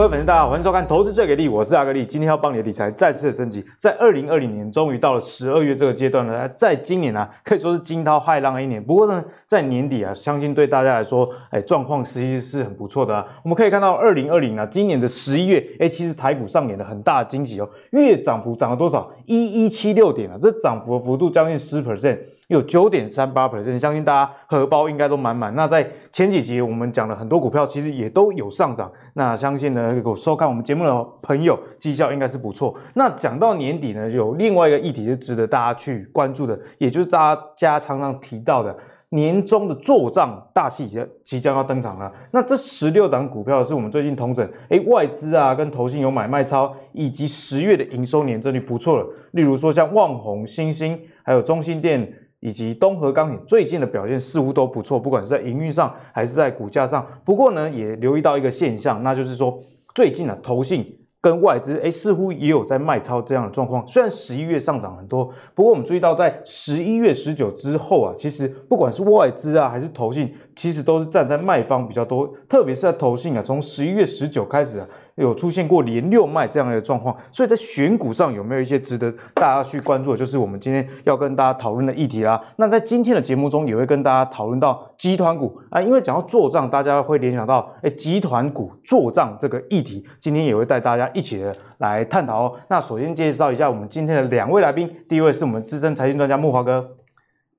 各位粉丝，大家好，欢迎收看《投资最给力》，我是阿格力。今天要帮你的理财再次的升级，在二零二零年终于到了十二月这个阶段了。在今年啊，可以说是惊涛骇浪的一年。不过呢，在年底啊，相信对大家来说，哎，状况实际是很不错的啊。我们可以看到，二零二零啊，今年的十一月，哎，其实台股上演了很大的惊喜哦，月涨幅涨了多少？一一七六点啊，这涨幅的幅度将近十 percent。有九点三八 percent，相信大家荷包应该都满满。那在前几集我们讲了很多股票，其实也都有上涨。那相信呢，有收看我们节目的朋友绩效应该是不错。那讲到年底呢，有另外一个议题是值得大家去关注的，也就是大家常常提到的年终的做账大戏即即将要登场了。那这十六档股票是我们最近同整，诶，外资啊跟投信有买卖超，以及十月的营收年增率不错了。例如说像旺宏、新星，还有中兴电。以及东河钢铁最近的表现似乎都不错，不管是在营运上还是在股价上。不过呢，也留意到一个现象，那就是说最近啊，投信跟外资诶似乎也有在卖超这样的状况。虽然十一月上涨很多，不过我们注意到在十一月十九之后啊，其实不管是外资啊还是投信，其实都是站在卖方比较多，特别是在投信啊，从十一月十九开始啊。有出现过连六卖这样的状况，所以在选股上有没有一些值得大家去关注的？就是我们今天要跟大家讨论的议题啦。那在今天的节目中，也会跟大家讨论到集团股啊，因为讲到做账，大家会联想到哎，集团股做账这个议题，今天也会带大家一起的来探讨哦。那首先介绍一下我们今天的两位来宾，第一位是我们资深财经专家木华哥，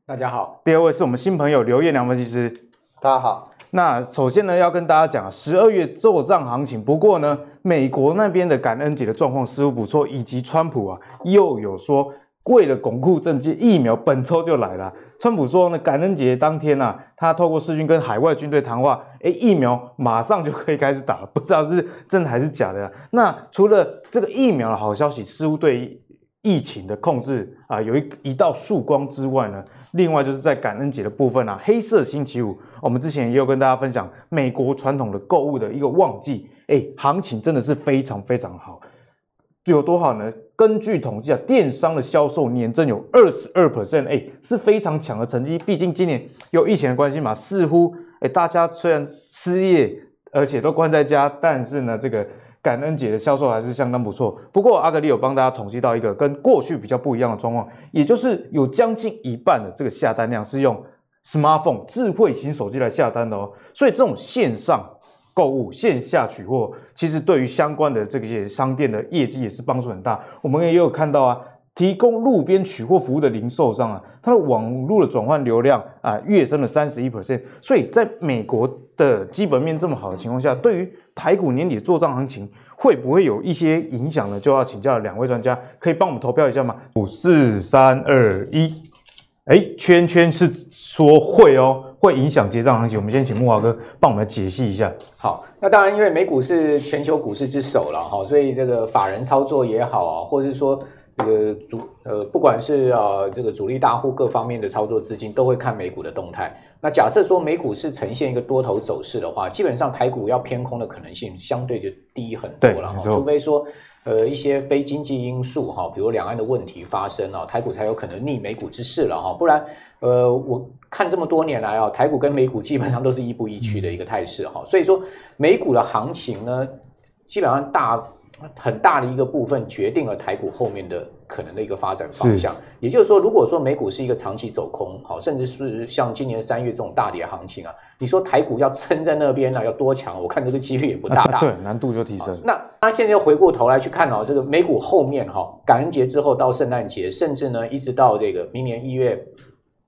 大家好；第二位是我们新朋友刘彦良分析师，大家好。那首先呢，要跟大家讲十二月做账行情。不过呢，美国那边的感恩节的状况似乎不错，以及川普啊又有说，为了巩固政绩，疫苗本周就来了。川普说呢，感恩节当天啊，他透过视讯跟海外军队谈话，诶，疫苗马上就可以开始打了，不知道是真的还是假的。那除了这个疫苗的好消息，似乎对疫情的控制啊有一一道曙光之外呢，另外就是在感恩节的部分啊，黑色星期五。我们之前也有跟大家分享美国传统的购物的一个旺季，哎，行情真的是非常非常好，有多好呢？根据统计啊，电商的销售年增有二十二 percent，哎，是非常强的成绩。毕竟今年有疫情的关系嘛，似乎哎，大家虽然失业，而且都关在家，但是呢，这个感恩节的销售还是相当不错。不过阿格力有帮大家统计到一个跟过去比较不一样的状况，也就是有将近一半的这个下单量是用。Smartphone 智慧型手机来下单的哦，所以这种线上购物、线下取货，其实对于相关的这些商店的业绩也是帮助很大。我们也有看到啊，提供路边取货服务的零售商啊，它的网络的转换流量啊，跃升了三十一 percent。所以在美国的基本面这么好的情况下，对于台股年底做账行情会不会有一些影响呢？就要请教两位专家，可以帮我们投票一下吗？五四三二一。哎，圈圈是说会哦，会影响结账行情。我们先请木华哥帮我们解析一下。好，那当然，因为美股是全球股市之首了哈，所以这个法人操作也好啊，或者是说这个主呃，不管是啊这个主力大户各方面的操作资金，都会看美股的动态。那假设说美股是呈现一个多头走势的话，基本上台股要偏空的可能性相对就低很多了哈，除非说。呃，一些非经济因素哈，比如两岸的问题发生啊，台股才有可能逆美股之势了哈，不然，呃，我看这么多年来啊，台股跟美股基本上都是亦步亦趋的一个态势哈，所以说美股的行情呢，基本上大。很大的一个部分决定了台股后面的可能的一个发展方向。也就是说，如果说美股是一个长期走空，好，甚至是像今年三月这种大跌行情啊，你说台股要撑在那边呢，要多强？我看这个几率也不大大。对，难度就提升。那那现在又回过头来去看哦，这个美股后面哈，感恩节之后到圣诞节，甚至呢一直到这个明年一月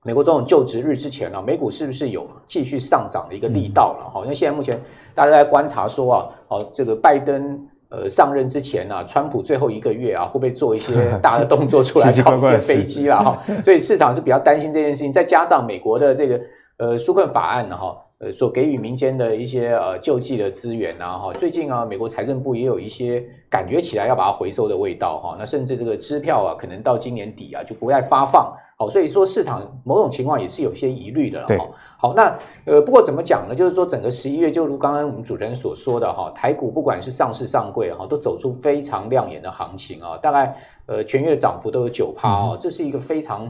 美国总统就职日之前呢，美股是不是有继续上涨的一个力道了？哈，因为现在目前大家在观察说啊，哦，这个拜登。呃，上任之前呢、啊，川普最后一个月啊，会不会做一些 大的动作出来搞一些飞机啦？哈，所以市场是比较担心这件事情。再加上美国的这个呃纾困法案呢，哈，呃所给予民间的一些呃救济的资源啊，哈，最近啊，美国财政部也有一些感觉起来要把它回收的味道哈。那甚至这个支票啊，可能到今年底啊就不再发放。好，所以说市场某种情况也是有些疑虑的了哈。好，那呃，不过怎么讲呢？就是说整个十一月，就如刚刚我们主持人所说的哈，台股不管是上市上柜哈，都走出非常亮眼的行情啊，大概呃全月的涨幅都有九趴哦，这是一个非常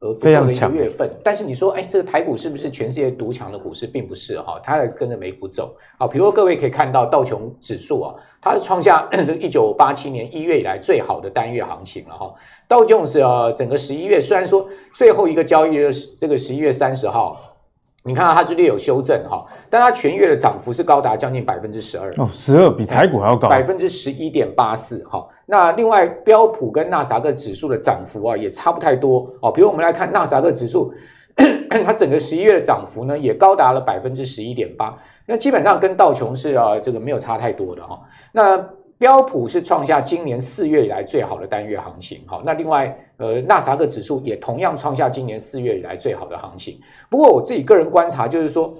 呃不错的一个月份。但是你说，哎，这个台股是不是全世界独强的股市？并不是哈，它在跟着美股走啊。比如说各位可以看到道琼指数啊，它是创下 这个一九八七年一月以来最好的单月行情了哈。道琼斯啊，整个十一月虽然说最后一个交易日这个十一月三十号。你看到它是略有修正哈，但它全月的涨幅是高达将近百分之十二哦，十二比台股还要高，百分之十一点八四哈。那另外标普跟纳斯达克指数的涨幅啊也差不太多哦。比如我们来看纳斯达克指数，它整个十一月的涨幅呢也高达了百分之十一点八，那基本上跟道琼是啊这个没有差太多的哈。那标普是创下今年四月以来最好的单月行情，好，那另外，呃，纳萨克指数也同样创下今年四月以来最好的行情。不过我自己个人观察就是说，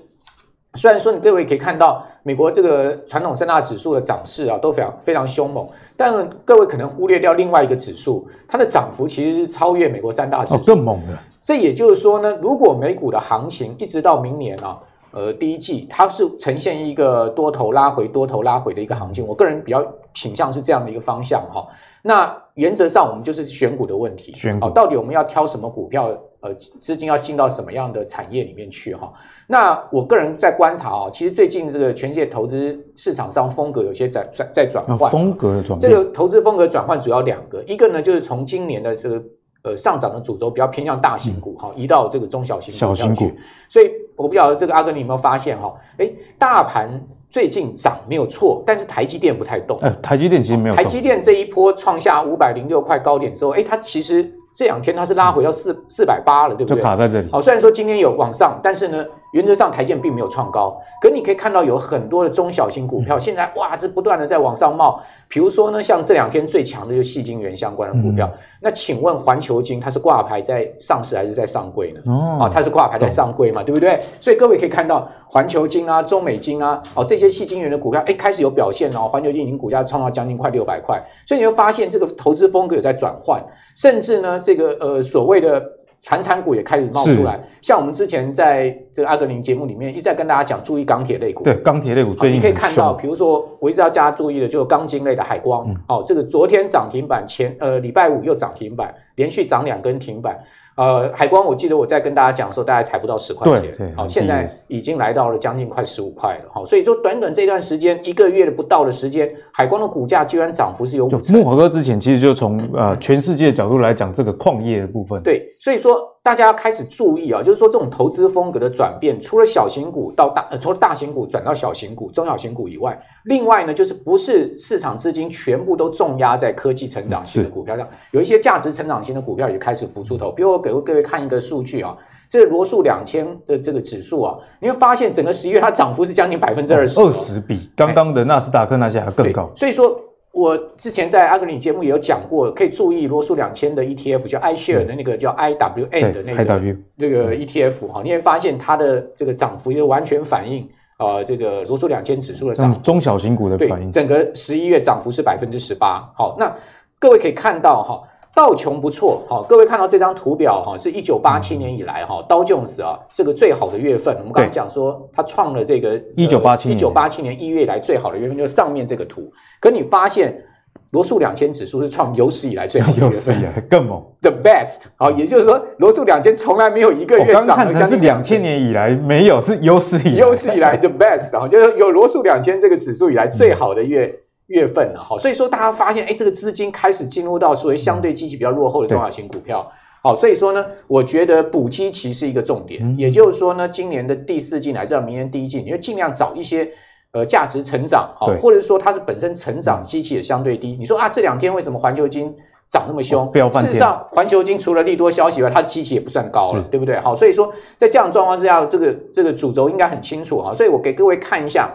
虽然说你各位可以看到美国这个传统三大指数的涨势啊都非常非常凶猛，但各位可能忽略掉另外一个指数，它的涨幅其实是超越美国三大指数，哦，更猛的。这也就是说呢，如果美股的行情一直到明年啊。呃，第一季它是呈现一个多头拉回、多头拉回的一个行情，我个人比较倾向是这样的一个方向哈。那原则上我们就是选股的问题，选股到底我们要挑什么股票？呃，资金要进到什么样的产业里面去哈？那我个人在观察啊，其实最近这个全世界投资市场上风格有些在在在转换，风格的转换。这个投资风格转换主要两个，一个呢就是从今年的这个。呃，上涨的主轴比较偏向大型股哈，移到这个中小型股上去。所以我不晓得这个阿哥你有没有发现哈？诶，大盘最近涨没有错，但是台积电不太动。哎，台积电其实没有。台积电这一波创下五百零六块高点之后，哎，它其实这两天它是拉回到四四百八了，对不对？就卡在这里。好，虽然说今天有往上，但是呢。原则上，台积电并没有创高，可你可以看到有很多的中小型股票，现在哇是不断的在往上冒。比如说呢，像这两天最强的就是矽晶圆相关的股票。那请问环球金它是挂牌在上市还是在上柜呢？哦，啊，它是挂牌在上柜嘛，对不对？所以各位可以看到环球金啊、中美金啊，哦这些矽晶圆的股票，哎开始有表现哦。环球金已经股价创到将近快六百块，所以你会发现这个投资风格有在转换，甚至呢这个呃所谓的。传产股也开始冒出来，像我们之前在这个阿格林节目里面一直在跟大家讲，注意钢铁类股。对，钢铁类股最近、哦、你可以看到，比如说我一直要大家注意的，就是钢筋类的海光。嗯、哦，这个昨天涨停板前，呃，礼拜五又涨停板，连续涨两根停板。呃，海光，我记得我在跟大家讲的时候，大概才不到十块钱，对，好、哦，现在已经来到了将近快十五块了，好、哦，所以说短短这段时间，一个月的不到的时间，海光的股价居然涨幅是有五成。木华哥之前其实就从呃全世界的角度来讲这个矿业的部分，对，所以说。大家要开始注意啊，就是说这种投资风格的转变，除了小型股到大，呃，除了大型股转到小型股、中小型股以外，另外呢，就是不是市场资金全部都重压在科技成长型的股票上，有一些价值成长型的股票也开始浮出头。比如我给各位看一个数据啊，这个罗素两千的这个指数啊，你会发现整个十一月它涨幅是将近百分之二十，二十比刚刚的纳斯达克那些还更高。所以说。我之前在阿格里节目也有讲过，可以注意罗素两千的 ETF，叫 iShare 的那个叫 IWN 的那个这个 ETF 哈，你会发现它的这个涨幅就完全反映啊、呃、这个罗素两千指数的涨幅，中小型股的反应，整个十一月涨幅是百分之十八。好，那各位可以看到哈。道琼不错，好，各位看到这张图表哈，是一九八七年以来哈，道琼斯啊这个最好的月份。我们刚刚讲说，它创了这个一九八七年一九八七年一月以来最好的月份，就是上面这个图。可你发现罗素两千指数是创有史以来最好的月份，更猛，the best。好，也就是说罗素两千从来没有一个月涨。我刚看成是两千年以来没有，是有史以来有史以来 the best。哈，就是有罗素两千这个指数以来最好的月。嗯月份了，好，所以说大家发现，哎，这个资金开始进入到所谓相对积极比较落后的中小型股票，好，所以说呢，我觉得补基期是一个重点，也就是说呢，今年的第四季乃至到明年第一季，你要尽量找一些呃价值成长，好，或者说它是本身成长基期也相对低。你说啊，这两天为什么环球金涨那么凶？事实上，环球金除了利多消息以外，它的基期也不算高了，对不对？好，所以说在这样状况之下，这个这个主轴应该很清楚哈，所以我给各位看一下。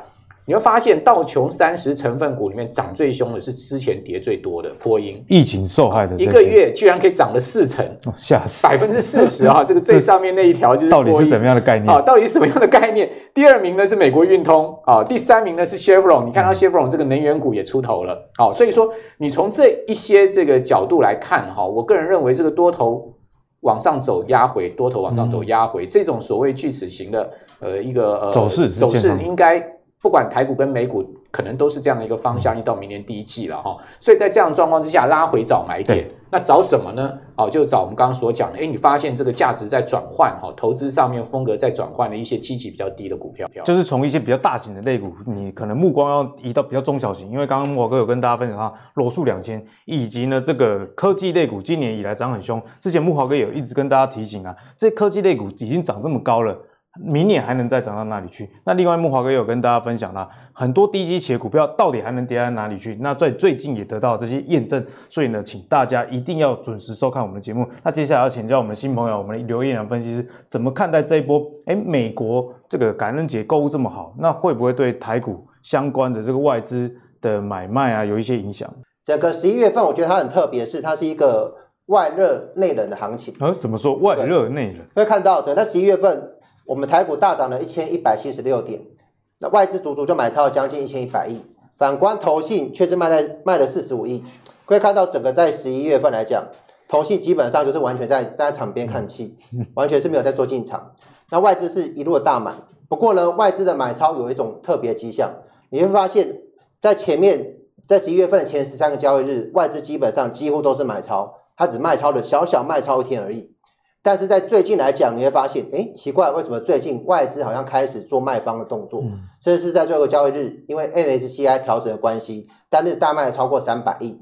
你会发现道琼三十成分股里面涨最凶的是之前跌最多的波音，疫情受害的一个月居然可以涨了四成，吓死，百分之四十啊！这个最上面那一条就是到底是怎么样的概念啊？到底是什么样的概念？第二名呢是美国运通啊，第三名呢是 Chevron。你看到 Chevron 这个能源股也出头了，好，所以说你从这一些这个角度来看哈，我个人认为这个多头往上走压回，多头往上走压回，这种所谓锯齿形的呃一个呃走势走势应该。不管台股跟美股，可能都是这样的一个方向，一到明年第一季了哈。所以在这样的状况之下，拉回找买点。那找什么呢？哦，就找我们刚刚所讲的，哎，你发现这个价值在转换，哈，投资上面风格在转换的一些基期比较低的股票，就是从一些比较大型的类股，你可能目光要移到比较中小型，因为刚刚木华哥有跟大家分享到罗素两千，以及呢这个科技类股今年以来涨很凶，之前木华哥也有一直跟大家提醒啊，这科技类股已经涨这么高了。明年还能再涨到哪里去？那另外木华哥也有跟大家分享了很多低基企的股票到底还能跌到哪里去？那在最近也得到这些验证，所以呢，请大家一定要准时收看我们的节目。那接下来要请教我们的新朋友，我们的刘彦良分析师怎么看待这一波？诶，美国这个感恩节购物这么好，那会不会对台股相关的这个外资的买卖啊有一些影响？整个十一月份，我觉得它很特别，是它是一个外热内冷的行情。呃，怎么说外热内冷？会看到整个十一月份。我们台股大涨了一千一百七十六点，那外资足足就买超了将近一千一百亿，反观投信却是卖在卖了四十五亿。可以看到整个在十一月份来讲，投信基本上就是完全在在场边看戏，完全是没有在做进场。那外资是一路的大买，不过呢，外资的买超有一种特别迹象，你会发现在前面在十一月份的前十三个交易日，外资基本上几乎都是买超，它只卖超了小小卖超一天而已。但是在最近来讲，你会发现，哎，奇怪，为什么最近外资好像开始做卖方的动作？这、嗯、是在最后交易日，因为 NSCI 调整的关系，单日大卖了超过三百亿。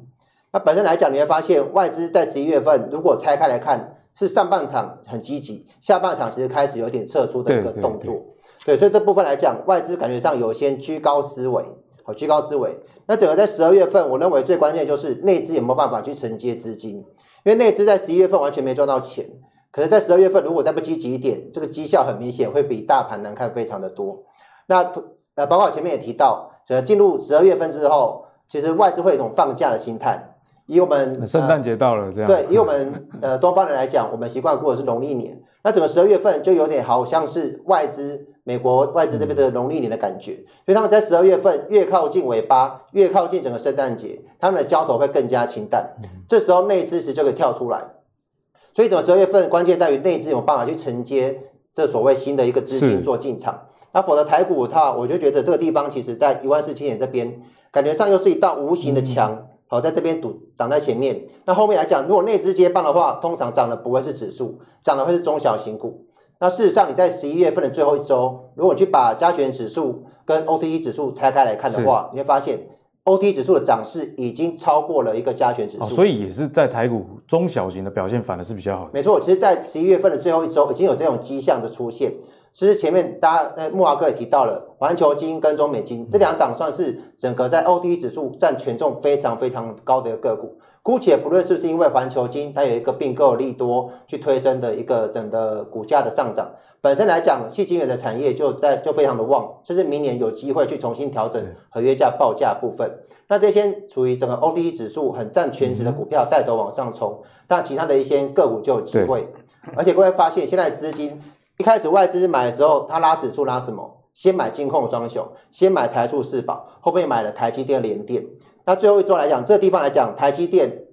那本身来讲，你会发现外资在十一月份，如果拆开来看，是上半场很积极，下半场其实开始有点撤出的一个动作。对，对，对，对，所以这部分来讲，外资感觉上有些居高思维，好，居高思维。那整个在十二月份，我认为最关键就是内资有没有办法去承接资金，因为内资在十一月份完全没赚到钱。可是，在十二月份，如果再不积极一点，这个绩效很明显会比大盘难看非常的多。那呃，包括前面也提到，呃，进入十二月份之后，其实外资会有一种放假的心态。以我们圣诞节到了，这样对，以我们呃 东方人来讲，我们习惯过的是农历年。那整个十二月份就有点好像是外资美国外资这边的农历年的感觉，所以他们在十二月份越靠近尾巴，越靠近整个圣诞节，他们的交投会更加清淡。这时候内资其实就可以跳出来。所以，整个十二月份关键在于内资有办法去承接这所谓新的一个资金做进场。那否则台股它，我就觉得这个地方其实在一万四千点这边，感觉上又是一道无形的墙，好，在这边堵挡在前面。那后面来讲，如果内资接棒的话，通常涨的不会是指数，涨的会是中小型股。那事实上，你在十一月份的最后一周，如果你去把加权指数跟 OTC 指数拆开来看的话，你会发现。OT 指数的涨势已经超过了一个加权指数，哦，所以也是在台股中小型的表现反而是比较好的。没错，其实，在十一月份的最后一周已经有这种迹象的出现。其实前面大家呃木华哥也提到了，环球金跟中美金这两档算是整个在 OT 指数占权重非常非常高的一个个股。姑且不论是不是因为环球金它有一个并购利多去推升的一个整个股价的上涨。本身来讲，矽晶圆的产业就在就非常的旺，甚至明年有机会去重新调整合约价报价部分。那这些处于整个 OTC 指数很占全值的股票带头往上冲，但其他的一些个股就有机会。而且各位发现，现在资金一开始外资买的时候，它拉指数拉什么？先买金控双雄，先买台塑四宝，后面买了台积电、联电。那最后一周来讲，这个地方来讲，台积电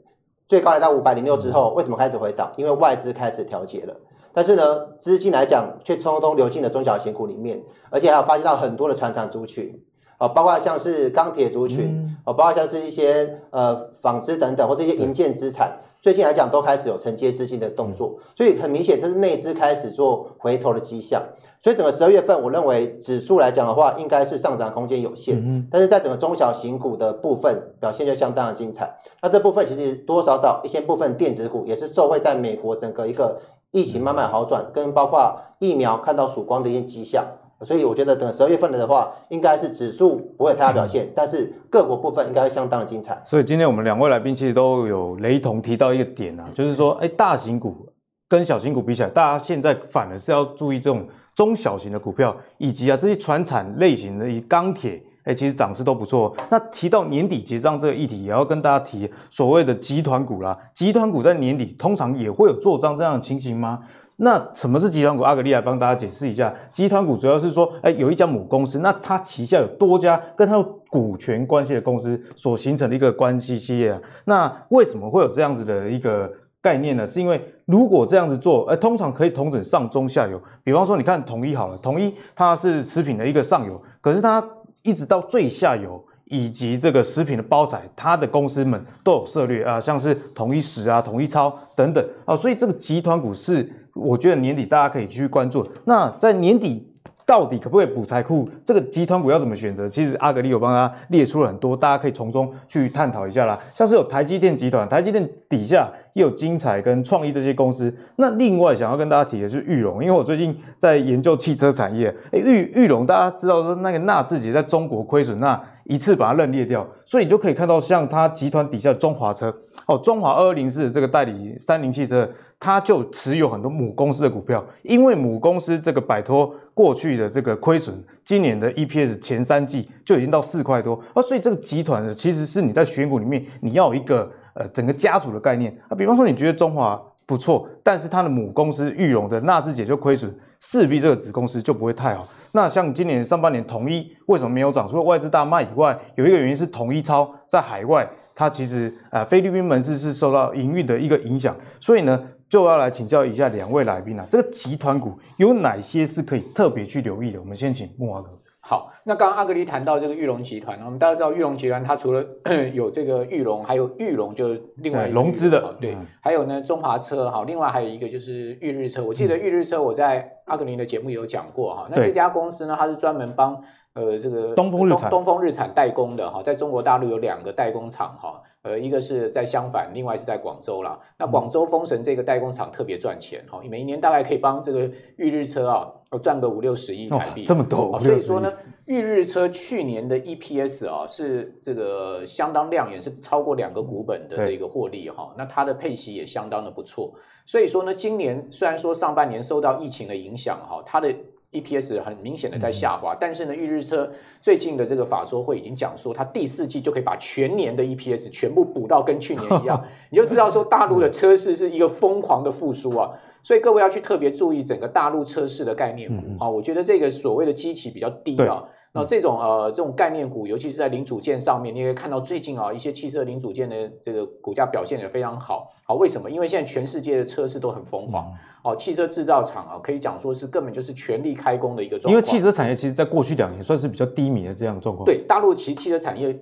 最高来到五百零六之后，为什么开始回档？因为外资开始调节了。但是呢，资金来讲却通通流进了中小型股里面，而且还有发现到很多的船厂族群，啊，包括像是钢铁族群，啊，包括像是一些呃纺织等等，或者一些银建资产，最近来讲都开始有承接资金的动作，所以很明显，这是内资开始做回头的迹象。所以整个十二月份，我认为指数来讲的话，应该是上涨空间有限，嗯但是在整个中小型股的部分表现就相当的精彩。那这部分其实多多少少一些部分电子股也是受惠在美国整个一个。疫情慢慢好转，跟包括疫苗看到曙光的一些迹象，所以我觉得等十二月份的话，应该是指数不会太大表现，但是个股部分应该会相当的精彩。所以今天我们两位来宾其实都有雷同提到一个点啊，就是说，哎，大型股跟小型股比起来，大家现在反而是要注意这种中小型的股票，以及啊这些传产类型的以钢铁。哎，其实涨势都不错。那提到年底结账这个议题，也要跟大家提所谓的集团股啦。集团股在年底通常也会有做账这样的情形吗？那什么是集团股？阿格力来帮大家解释一下。集团股主要是说，哎，有一家母公司，那它旗下有多家跟它有股权关系的公司所形成的一个关系企业啊。那为什么会有这样子的一个概念呢？是因为如果这样子做，哎，通常可以统整上中下游。比方说，你看统一好了，统一它是食品的一个上游，可是它一直到最下游，以及这个食品的包材，它的公司们都有涉猎啊，像是统一食啊、统一超等等啊，所以这个集团股是我觉得年底大家可以继续关注。那在年底到底可不可以补财库？这个集团股要怎么选择？其实阿格力有帮他列出了很多，大家可以从中去探讨一下啦。像是有台积电集团，台积电底下也有精彩跟创意这些公司。那另外想要跟大家提的是裕隆，因为我最近在研究汽车产业，哎，裕裕隆大家知道说那个纳智捷在中国亏损那。一次把它认列掉，所以你就可以看到，像它集团底下中华车哦，中华二二零四这个代理三菱汽车，他就持有很多母公司的股票，因为母公司这个摆脱过去的这个亏损，今年的 EPS 前三季就已经到四块多啊，所以这个集团呢，其实是你在选股里面你要一个呃整个家族的概念啊，比方说你觉得中华不错，但是它的母公司裕隆的纳智捷就亏损。势必这个子公司就不会太好。那像今年上半年统一为什么没有涨？除了外资大卖以外，有一个原因是统一超在海外，它其实呃菲律宾门市是受到营运的一个影响。所以呢，就要来请教一下两位来宾啊，这个集团股有哪些是可以特别去留意的？我们先请木华哥。好，那刚刚阿格力谈到这个裕龙集团，我们大家知道裕龙集团它除了 有这个裕龙，还有玉龙就是另外融资的，对，还有呢中华车，好，另外还有一个就是玉日车。我记得玉日车我在阿格林的节目有讲过哈，那这家公司呢，它是专门帮呃这个东风日产东风日产代工的哈，在中国大陆有两个代工厂哈。呃，一个是在相反，另外是在广州啦。那广州丰神这个代工厂特别赚钱哈，每一年大概可以帮这个裕日车啊赚个五六十亿台币，这么多。所以说呢，裕日车去年的 EPS 啊是这个相当亮眼，是超过两个股本的这个获利哈。那它的配息也相当的不错。所以说呢，今年虽然说上半年受到疫情的影响哈，它的 EPS 很明显的在下滑，嗯、但是呢，预日车最近的这个法说会已经讲说，它第四季就可以把全年的 EPS 全部补到跟去年一样，你就知道说大陆的车市是一个疯狂的复苏啊，所以各位要去特别注意整个大陆车市的概念股啊，我觉得这个所谓的基期比较低啊。那这种呃这种概念股，尤其是在零组件上面，你可以看到最近啊一些汽车零组件的这个股价表现也非常好。好，为什么？因为现在全世界的车市都很疯狂。哦，汽车制造厂啊，可以讲说是根本就是全力开工的一个状况。因为汽车产业其实在过去两年算是比较低迷的这样的状况。对，大陆其实汽车产业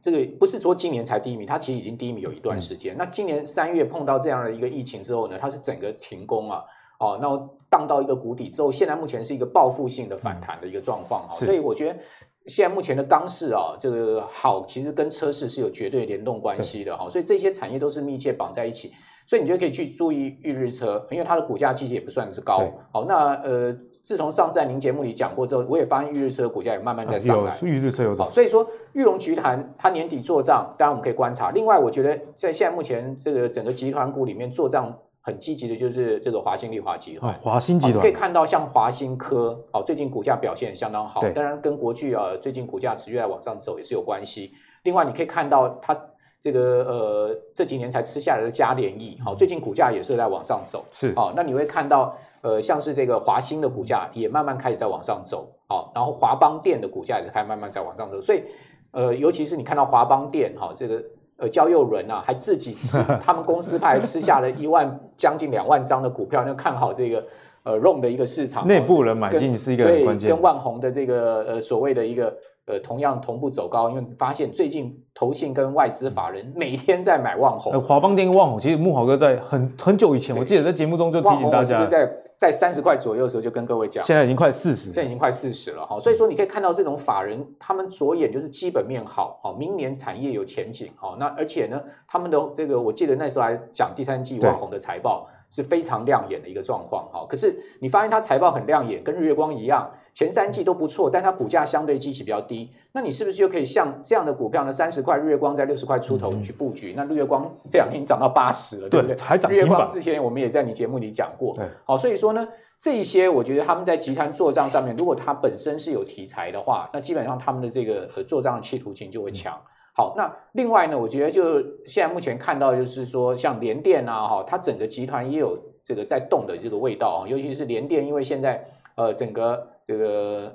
这个不是说今年才低迷，它其实已经低迷有一段时间。那今年三月碰到这样的一个疫情之后呢，它是整个停工啊。哦，那荡到一个谷底之后，现在目前是一个报复性的反弹的一个状况哈，所以我觉得现在目前的钢市啊，这个好，其实跟车市是有绝对联动关系的哈，所以这些产业都是密切绑在一起，所以你就可以去注意预日车，因为它的股价其实也不算是高。好，那呃，自从上次在您节目里讲过之后，我也发现预日车的股价也慢慢在上来。裕日车有涨，所以说玉龙集团它年底做账，当然我们可以观察。另外，我觉得在现在目前这个整个集团股里面做账。很积极的就是这个华兴、利华集团，华兴集团可以看到像华兴科哦，最近股价表现相当好，当然跟国巨啊最近股价持续在往上走也是有关系。另外你可以看到它这个呃这几年才吃下来的嘉联益，好，最近股价也是在往上走，是哦。那你会看到呃像是这个华兴的股价也慢慢开始在往上走，好，然后华邦电的股价也是开始慢慢在往上走，所以呃尤其是你看到华邦电哈这个。呃，焦佑伦啊，还自己吃，他们公司派吃下了一万将近两万张的股票，那看好这个呃 ROHM 的一个市场，内部人买进是一个很关键，跟万宏的这个呃所谓的一个。呃，同样同步走高，因为发现最近投信跟外资法人每天在买旺宏。华邦电跟旺红，其实木豪哥在很很久以前，我记得在节目中就提醒大家，是不是在在三十块左右的时候就跟各位讲，现在已经快四十，现在已经快四十了哈。所以说你可以看到这种法人，他们着眼就是基本面好，好，明年产业有前景，好，那而且呢，他们的这个我记得那时候还讲第三季旺红的财报是非常亮眼的一个状况，哈。可是你发现它财报很亮眼，跟日月光一样。前三季都不错，但它股价相对基期比较低，那你是不是就可以像这样的股票呢？三十块日月光在六十块出头，你去布局。嗯、那日月光这两天涨到八十了，对不对？还涨。日月光之前我们也在你节目里讲过，对，好，所以说呢，这一些我觉得他们在集团做账上面，如果它本身是有题材的话，那基本上他们的这个呃做账的企图心就会强。嗯、好，那另外呢，我觉得就现在目前看到就是说，像联电啊，哈，它整个集团也有这个在动的这个味道啊，尤其是联电，因为现在呃整个这个。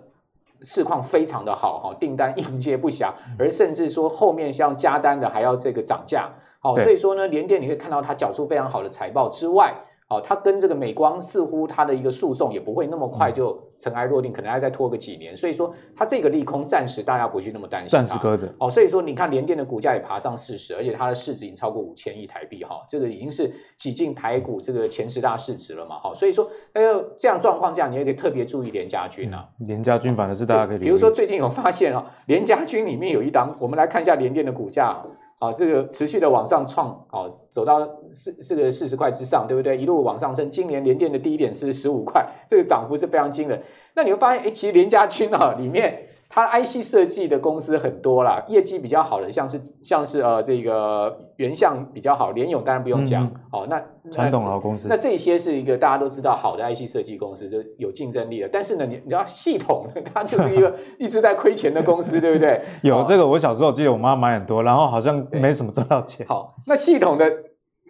市况非常的好哈，订单应接不暇，而甚至说后面像加单的还要这个涨价，好，所以说呢，联电你可以看到它缴出非常好的财报之外，哦，它跟这个美光似乎它的一个诉讼也不会那么快就尘埃落定，可能还要再拖个几年。所以说，它这个利空暂时大家不去那么担心。暂时搁着。哦，所以说你看联电的股价也爬上四十，而且它的市值已经超过五千亿台币哈，这个已经是挤进台股这个前十大市值了嘛。哈，所以说，哎呦，这样状况下，你也可以特别注意联家军啊。联家军反而是大家可以。比如说最近有发现哦，联家军里面有一档，我们来看一下联电的股价。啊，这个持续的往上创，啊，走到四这个四十块之上，对不对？一路往上升。今年联电的第一点是十五块，这个涨幅是非常惊人。那你会发现，哎，其实联家军啊，里面它 IC 设计的公司很多啦，业绩比较好的，像是像是呃这个原相比较好，联咏当然不用讲，哦、嗯，那。传统老公司，那这些是一个大家都知道好的 IC 设计公司，就有竞争力的。但是呢，你你知道系统，它就是一个 一直在亏钱的公司，对不对？有、哦、这个，我小时候记得我妈买很多，然后好像没什么赚到钱。好，那系统的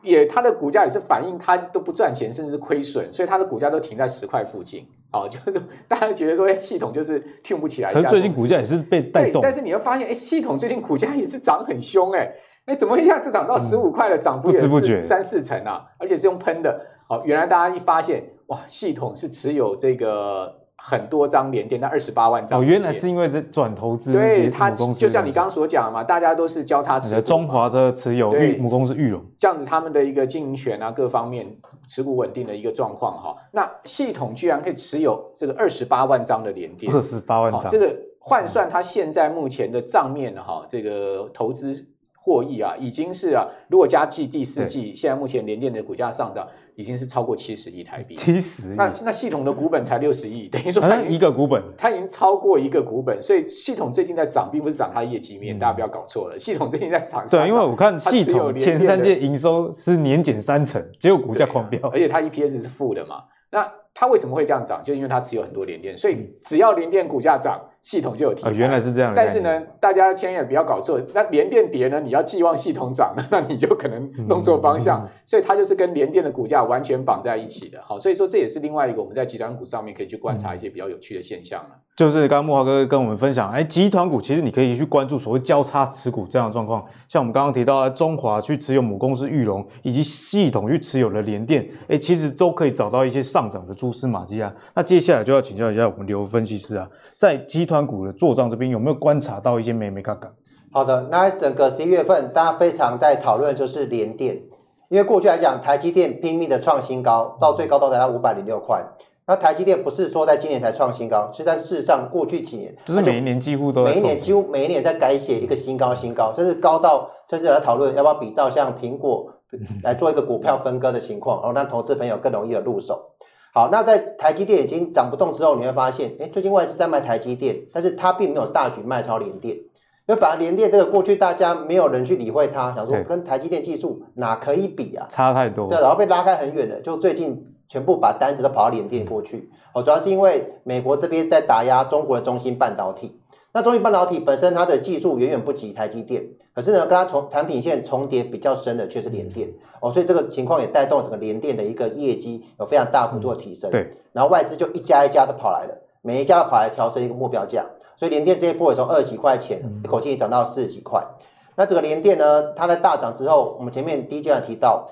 也，它的股价也是反映它都不赚钱，甚至是亏损，所以它的股价都停在十块附近。哦，就是大家觉得说，哎，系统就是听不起来。可能最近股价也是被带动，但是你会发现，哎，系统最近股价也是涨很凶，哎。哎，怎么一下子涨到十五块了？涨幅也是三四成啊，而且是用喷的。好，原来大家一发现，哇，系统是持有这个很多张联电，那二十八万张。哦，原来是因为这转投资。对，它就像你刚刚所讲的嘛，大家都是交叉持有。中华的持有玉母公司玉龙，这样子他们的一个经营权啊，各方面持股稳定的一个状况哈。那系统居然可以持有这个二十八万张的联电，二十八万张，这个换算它现在目前的账面哈，这个投资。获益啊，已经是啊，如果加计第四季，现在目前联电的股价上涨，已经是超过七十亿台币。七十亿，那那系统的股本才六十亿，等于说它一个股本，它已经超过一个股本，所以系统最近在涨，并不是涨它的业绩面，嗯、大家不要搞错了。系统最近在涨，对，因为我看系统前三届营收是年减三成，结果股价狂飙，而且它 EPS 是负的嘛，那它为什么会这样涨？就因为它持有很多联电，所以只要联电股价涨。系统就有题材，原来是这样。但是呢，大家千万也不要搞错。那联电跌呢，你要寄望系统涨，那你就可能弄错方向。所以它就是跟联电的股价完全绑在一起的。好，所以说这也是另外一个我们在集团股上面可以去观察一些比较有趣的现象了。就是刚刚慕驊哥跟我们分享，哎，集团股其实你可以去关注所谓交叉持股这样的状况。像我们刚刚提到，中华去持有母公司裕隆，以及系统去持有了联电，哎，其实都可以找到一些上涨的蛛丝马迹啊。那接下来就要请教一下我们刘分析师啊，在集团股的做账这边有没有观察到一些美眉嘎嘎？好的，那整个十一月份，大家非常在讨论就是联电，因为过去来讲，台积电拼命的创新高，到最高都达到五百零六块。那台积电不是说在今年才创新高，是在事实上过去几年，就是每一年几乎都每一年几乎每一年在改写一个新高新高，甚至高到甚至来讨论要不要比照像苹果来做一个股票分割的情况，然后让投资朋友更容易的入手。好，那在台积电已经涨不动之后，你会发现，哎，最近外资在卖台积电，但是它并没有大举卖超联电，因为反而联电这个过去大家没有人去理会它，想说跟台积电技术哪可以比啊，差太多，对，然后被拉开很远了，就最近全部把单子都跑到联电过去，哦，主要是因为美国这边在打压中国的中芯半导体。那中芯半导体本身它的技术远远不及台积电，可是呢，跟它重产品线重叠比较深的却是联电哦，所以这个情况也带动整个联电的一个业绩有非常大幅度的提升。对，然后外资就一家一家的跑来了，每一家都跑来调升一个目标价，所以联电这一波也从二十几块钱一口气涨到四十几块。那这个联电呢，它在大涨之后，我们前面第一阶段提到，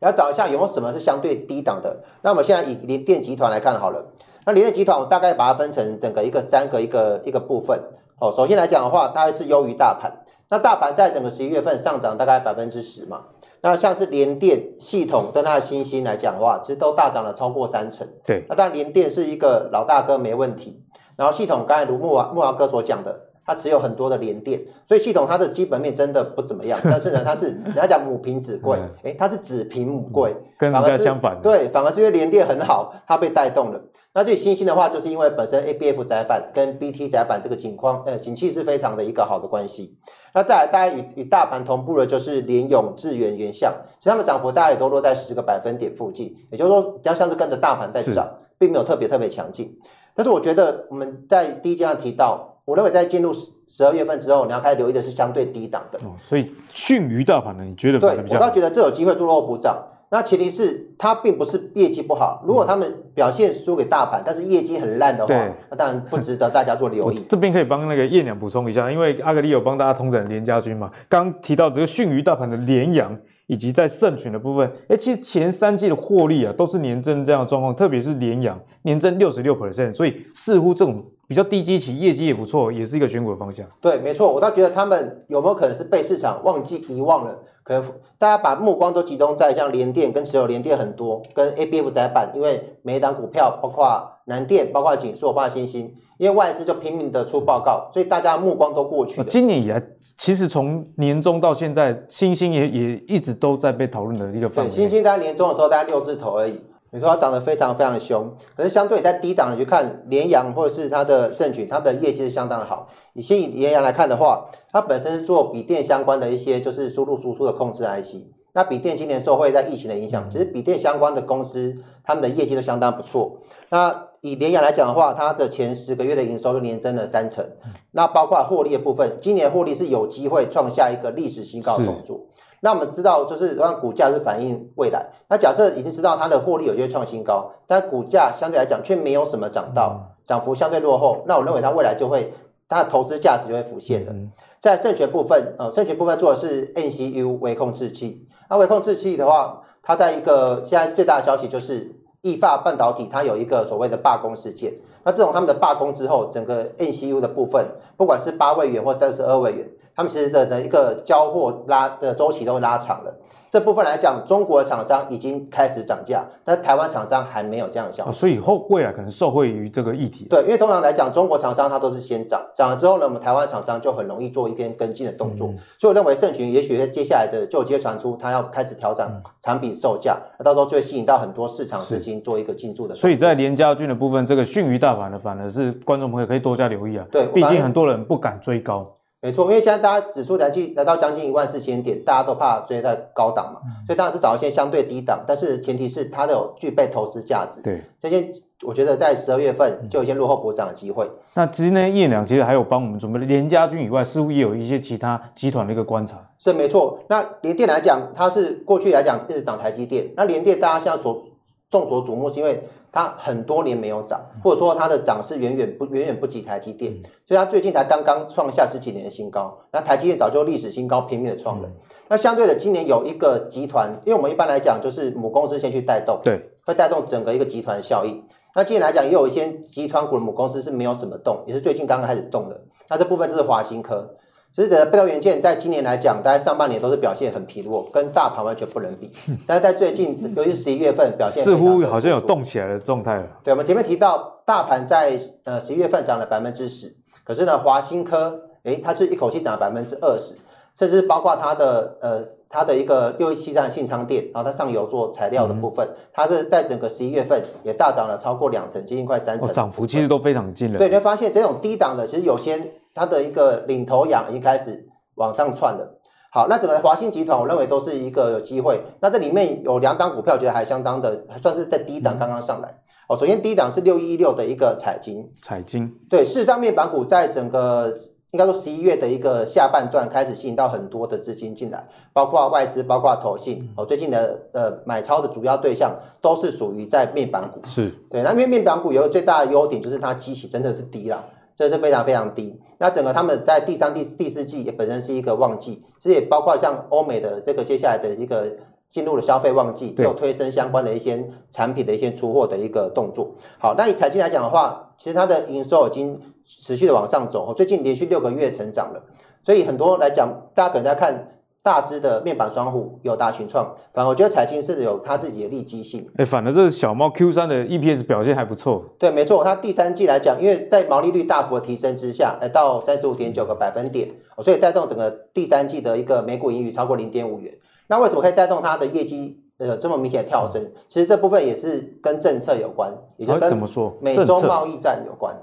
要找一下有没有什么是相对低档的。那我们现在以联电集团来看好了。那联电集团，我大概把它分成整个一个三个一个一个部分。哦，首先来讲的话，它是优于大盘。那大盘在整个十一月份上涨大概百分之十嘛。那像是联电系统跟它的新兴来讲的话，其实都大涨了超过三成。对。那当然联电是一个老大哥没问题。然后系统刚才如慕驊慕驊哥所讲的，它持有很多的联电，所以系统它的基本面真的不怎么样。但是呢，它是 人家讲母凭子贵，哎，它是子凭母贵，跟人家相反。对，反而是因为联电很好，它被带动了。那最新兴的话，就是因为本身 ABF 窄板跟 BT 窄板这个景况，呃，景气是非常的一个好的关系。那再来，大家与与大盘同步的，就是联永、智源、原相，其实它们涨幅大概也都落在十个百分点附近，也就是说，比较像是跟着大盘在涨，并没有特别特别强劲。但是我觉得我们在第一阶段提到，我认为在进入十十二月份之后，你要开始留意的是相对低档的。哦，所以逊于大盘的，你觉得？对，我倒觉得这有机会落后补涨。那前提是它并不是业绩不好，如果他们表现输给大盘，但是业绩很烂的话，那当然不值得大家做留意。这边可以帮那个叶娘补充一下，因为阿格里有帮大家通整联家军嘛，刚提到这个逊于大盘的联阳，以及在盛群的部分，哎，其实前三季的获利啊都是年增这样的状况，特别是联阳年增六十六 percent，所以似乎这种比较低基期业绩也不错，也是一个选股的方向。对，没错，我倒觉得他们有没有可能是被市场忘记遗忘了？可能大家把目光都集中在像联电跟持有联电很多，跟 ABF 载板，因为每一档股票包括南电、包括景硕、包括欣兴，因为外资就拼命的出报告，所以大家目光都过去了。今年以来，其实从年中到现在，新兴也也一直都在被讨论的一个范围。欣兴大概年中的时候大概六字头而已。你说它涨得非常非常凶，可是相对在低档，你去看联阳或者是它的盛群，它的业绩是相当的好。你先以联阳来看的话，它本身是做笔电相关的一些就是输入输出的控制 IC。那笔电今年受惠在疫情的影响，其实笔电相关的公司他们的业绩都相当不错。那以联阳来讲的话，它的前十个月的营收就年增了三成，那包括获利的部分，今年获利是有机会创下一个历史新高的动作。那我们知道，就是让股价是反映未来。那假设已经知道它的获利有机会创新高，但股价相对来讲却没有什么涨到，涨幅相对落后，那我认为它未来就会它的投资价值就会浮现的。在盛群部分，呃，盛群部分做的是 NCU 微控制器。那微控制器的话，它在一个现在最大的消息就是意法半导体它有一个所谓的罢工事件。那这种他们的罢工之后，整个 NCU 的部分，不管是八位元或三十二位元。他们其实的的一个交货拉的周期都拉长了。这部分来讲，中国的厂商已经开始涨价，但台湾厂商还没有这样的消息。哦，所以后未来可能受惠于这个议题。对，因为通常来讲，中国厂商它都是先涨，涨了之后呢，我们台湾厂商就很容易做一个跟进的动作。嗯、所以我认为盛群也许在接下来的就有机会传出，它要开始调整产品售价，那、嗯、到时候就会吸引到很多市场资金做一个进驻的。所以在联家军的部分，这个逊于大盘的，反而是观众朋友可以多加留意啊。对，毕竟很多人不敢追高。没错，因为现在大家指数来计来到将近一万四千点，大家都怕追在高档嘛，所以当然是找一些相对低档，但是前提是它都有具备投资价值。对，这些我觉得在十二月份就有一些落后补涨的机会。嗯、那其实呢，叶两其实还有帮我们准备联家军以外，似乎也有一些其他集团的一个观察。是没错，那联电来讲，它是过去来讲一直涨台积电，那联电大家现在所众所瞩目，是因为。它很多年没有涨，或者说它的涨势远远不远远不及台积电，所以它最近才刚刚创下十几年的新高。那台积电早就历史新高拼命的创了。那相对的，今年有一个集团，因为我们一般来讲就是母公司先去带动，对，会带动整个一个集团效应。那今年来讲，也有一些集团股的母公司是没有什么动，也是最近刚刚开始动的。那这部分就是华新科。其实的备料元件在今年来讲，大概上半年都是表现很疲弱，跟大盘完全不能比。但是在最近，尤其是十一月份表现，似乎好像有动起来的状态了。对，我们前面提到，大盘在呃十一月份涨了百分之十，可是呢，华新科，诶，它是一口气涨了百分之二十，甚至包括它的呃它的一个六一七站信昌店，然后它上游做材料的部分，嗯、它是在整个十一月份也大涨了超过两成，接近快三成，涨、哦、幅其实都非常惊人。对，你会发现这种低档的，其实有些。它的一个领头羊已经开始往上窜了。好，那整个华新集团，我认为都是一个有机会。那这里面有两档股票，我觉得还相当的，还算是在低档刚刚上来。哦，首先第一档是六一六的一个彩金。彩金。对，事实上面板股在整个应该说十一月的一个下半段开始吸引到很多的资金进来，包括外资，包括投信。哦，最近的呃买超的主要对象都是属于在面板股。是。对，那因为面板股有个最大的优点就是它基期真的是低了。这是非常非常低。那整个他们在第三、第四第四季也本身是一个旺季，这也包括像欧美的这个接下来的一个进入了消费旺季，又推升相关的一些产品的一些出货的一个动作。好，那以财经来讲的话，其实它的营收已经持续的往上走，最近连续六个月成长了。所以很多来讲，大家可能在看。大只的面板双虎有达、群创，反正我觉得彩晶是有它自己的利基性。哎、欸，反正这个小猫 Q 三的 EPS 表现还不错。对，没错，它第三季来讲，因为在毛利率大幅的提升之下，来到三十五点九个百分点，所以带动整个第三季的一个每股盈余超过零点五元。那为什么可以带动它的业绩呃这么明显的跳升？其实这部分也是跟政策有关，也就跟美中贸易战有关。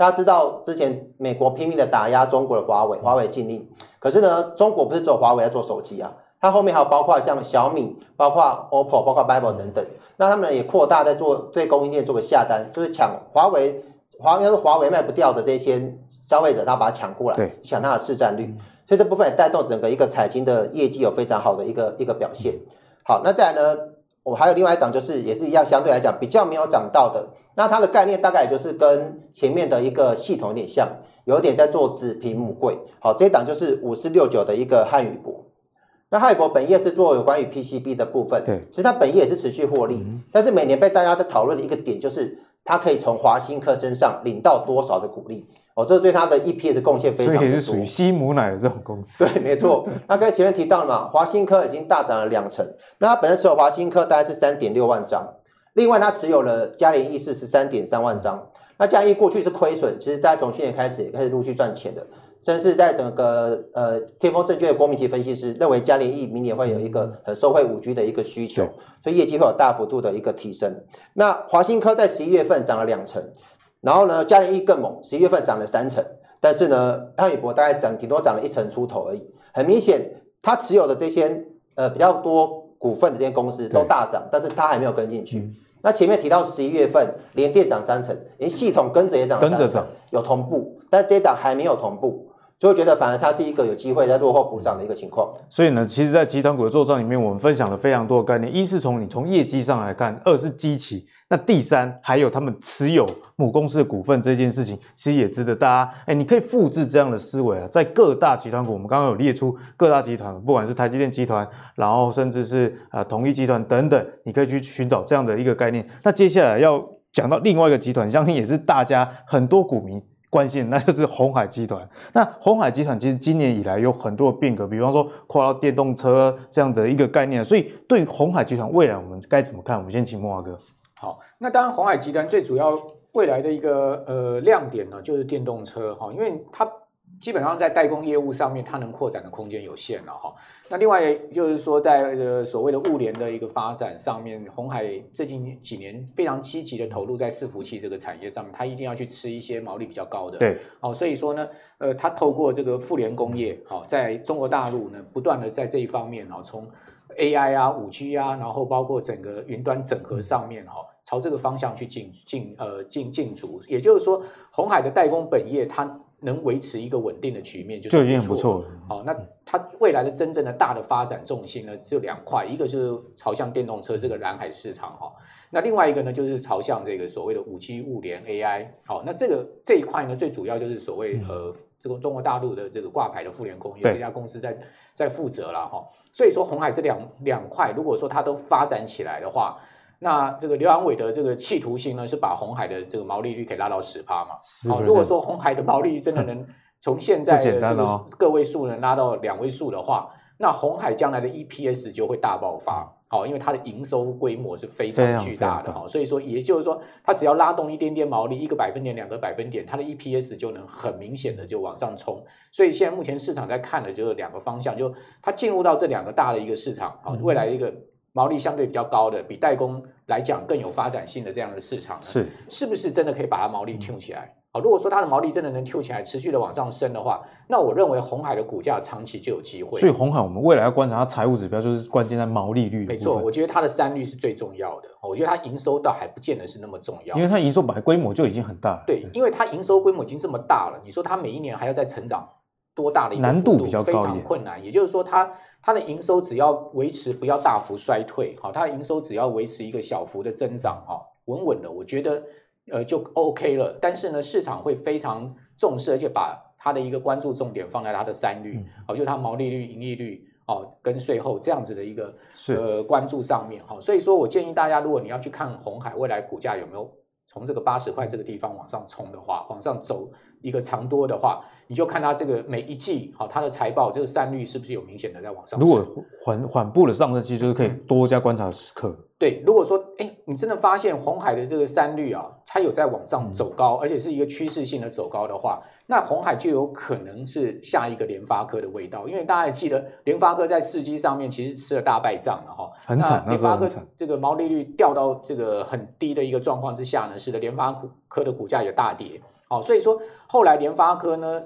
大家知道之前美国拼命的打压中国的华为，华为禁令。可是呢，中国不是只有华为在做手机啊，它后面还有包括像小米、包括 OPPO、包括 vivo 等等。那他们也扩大在做对供应链做个下单，就是抢华为，华应该是华为卖不掉的这些消费者，他把它抢过来，抢它的市占率。所以这部分也带动整个一个财经的业绩有非常好的一个一个表现。好，那再来呢？我还有另外一档，就是也是一样，相对来讲比较没有涨到的。那它的概念大概也就是跟前面的一个系统有点像，有点在做子凭母贵。好，这一档就是五四六九的一个汉语博。那汉语博本业是做有关于 PCB 的部分，对，所以它本业也是持续获利，嗯、但是每年被大家在讨论的一个点就是，它可以从华新科身上领到多少的股利，哦，这对它的 EPS 贡献非常多。所以也是属于吸母奶的这种公司。对，没错。那刚才前面提到了嘛，华新科已经大涨了两成，那它本身持有华新科大概是三点六万张，另外它持有了嘉联益是十三点三万张。那嘉联益过去是亏损，其实在从去年开始也开始陆续赚钱的。甚至在整个呃天风证券的郭明錤分析师认为，嘉联益明年会有一个很受惠五 G 的一个需求，所以业绩会有大幅度的一个提升。那华新科在十一月份涨了两成，然后呢，嘉联益更猛，十一月份涨了三成，但是呢，汉宇博大概涨顶多涨了一成出头而已。很明显，他持有的这些呃比较多股份的这些公司都大涨，但是它还没有跟进去。嗯、那前面提到十一月份连电涨三成，连系统跟着也涨了三成，有同步，但这一档还没有同步。所以我觉得，反而它是一个有机会在落后补涨的一个情况。所以呢，其实，在集团股的作帐里面，我们分享了非常多的概念。一是从你从业绩上来看，二是基期，那第三还有他们持有母公司的股份这件事情，其实也值得大家，哎，你可以复制这样的思维啊，在各大集团股，我们刚刚有列出各大集团，不管是台积电集团，然后甚至是啊统一集团等等，你可以去寻找这样的一个概念。那接下来要讲到另外一个集团，相信也是大家很多股民。关心，那就是鸿海集团。那鸿海集团其实今年以来有很多的变革，比方说跨到电动车这样的一个概念。所以对于鸿海集团未来，我们该怎么看？我们先请莫华哥。好，那当然鸿海集团最主要未来的一个呃亮点呢，就是电动车哈，因为它。基本上在代工业务上面，它能扩展的空间有限了哈。那另外就是说，在呃所谓的物联的一个发展上面，红海最近几年非常积极的投入在伺服器这个产业上面，它一定要去吃一些毛利比较高的。对，好，所以说呢，呃，它透过这个互联工业，好，在中国大陆呢，不断的在这一方面，哦，从 AI 啊、五 G 啊，然后包括整个云端整合上面，哈，朝这个方向去进进呃进进足。也就是说，红海的代工本业它。能维持一个稳定的局面就，就已经很不错了。好，那它未来的真正的大的发展重心呢，只有两块，一个就是朝向电动车这个蓝海市场哈，那另外一个呢，就是朝向这个所谓的五 G 物联 AI。好，那这个这一块呢，最主要就是所谓呃这个中国大陆的这个挂牌的富联工业这家公司在在负责了哈。所以说红海这两两块，如果说它都发展起来的话。那这个刘阳伟的这个企图心呢，是把红海的这个毛利率可以拉到十趴嘛？好，如果说红海的毛利率真的能 从现在的这个个位数能拉到两位数的话，那红海将来的 EPS 就会大爆发。好，因为它的营收规模是非常巨大的哈，所以说也就是说，它只要拉动一点点毛利，一个百分点、两个百分点，它的 EPS 就能很明显的就往上冲。所以现在目前市场在看的就是两个方向，就它进入到这两个大的一个市场，好，未来一个。毛利相对比较高的，比代工来讲更有发展性的这样的市场，是是不是真的可以把它毛利 Q 起来？好，如果说它的毛利真的能 Q 起来，持续的往上升的话，那我认为红海的股价长期就有机会。所以红海我们未来要观察它财务指标，就是关键在毛利率。没错，我觉得它的三率是最重要的。我觉得它营收倒还不见得是那么重要，因为它营收本来规模就已经很大了。对，因为它营收规模已经这么大了，你说它每一年还要再成长多大的一个难度比较高，非常困难。也就是说它。它的营收只要维持不要大幅衰退，好，它的营收只要维持一个小幅的增长，哈，稳稳的，我觉得呃就 OK 了。但是呢，市场会非常重视，而且把它的一个关注重点放在它的三率，好，就它毛利率、盈利率，哦，跟税后这样子的一个呃关注上面，哈。所以说我建议大家，如果你要去看红海未来股价有没有从这个八十块这个地方往上冲的话，往上走。一个长多的话，你就看它这个每一季，好，它的财报这个三率是不是有明显的在往上？如果缓缓步的上升期，就是可以多加观察时刻。嗯。对，如果说，哎，你真的发现红海的这个三率啊，它有在往上走高，嗯、而且是一个趋势性的走高的话，那红海就有可能是下一个联发科的味道，因为大家也记得联发科在四基上面其实吃了大败仗了哈，很惨。联发科这个毛利率掉到这个很低的一个状况之下呢，使得联发科的股价也大跌。好，所以说后来联发科呢，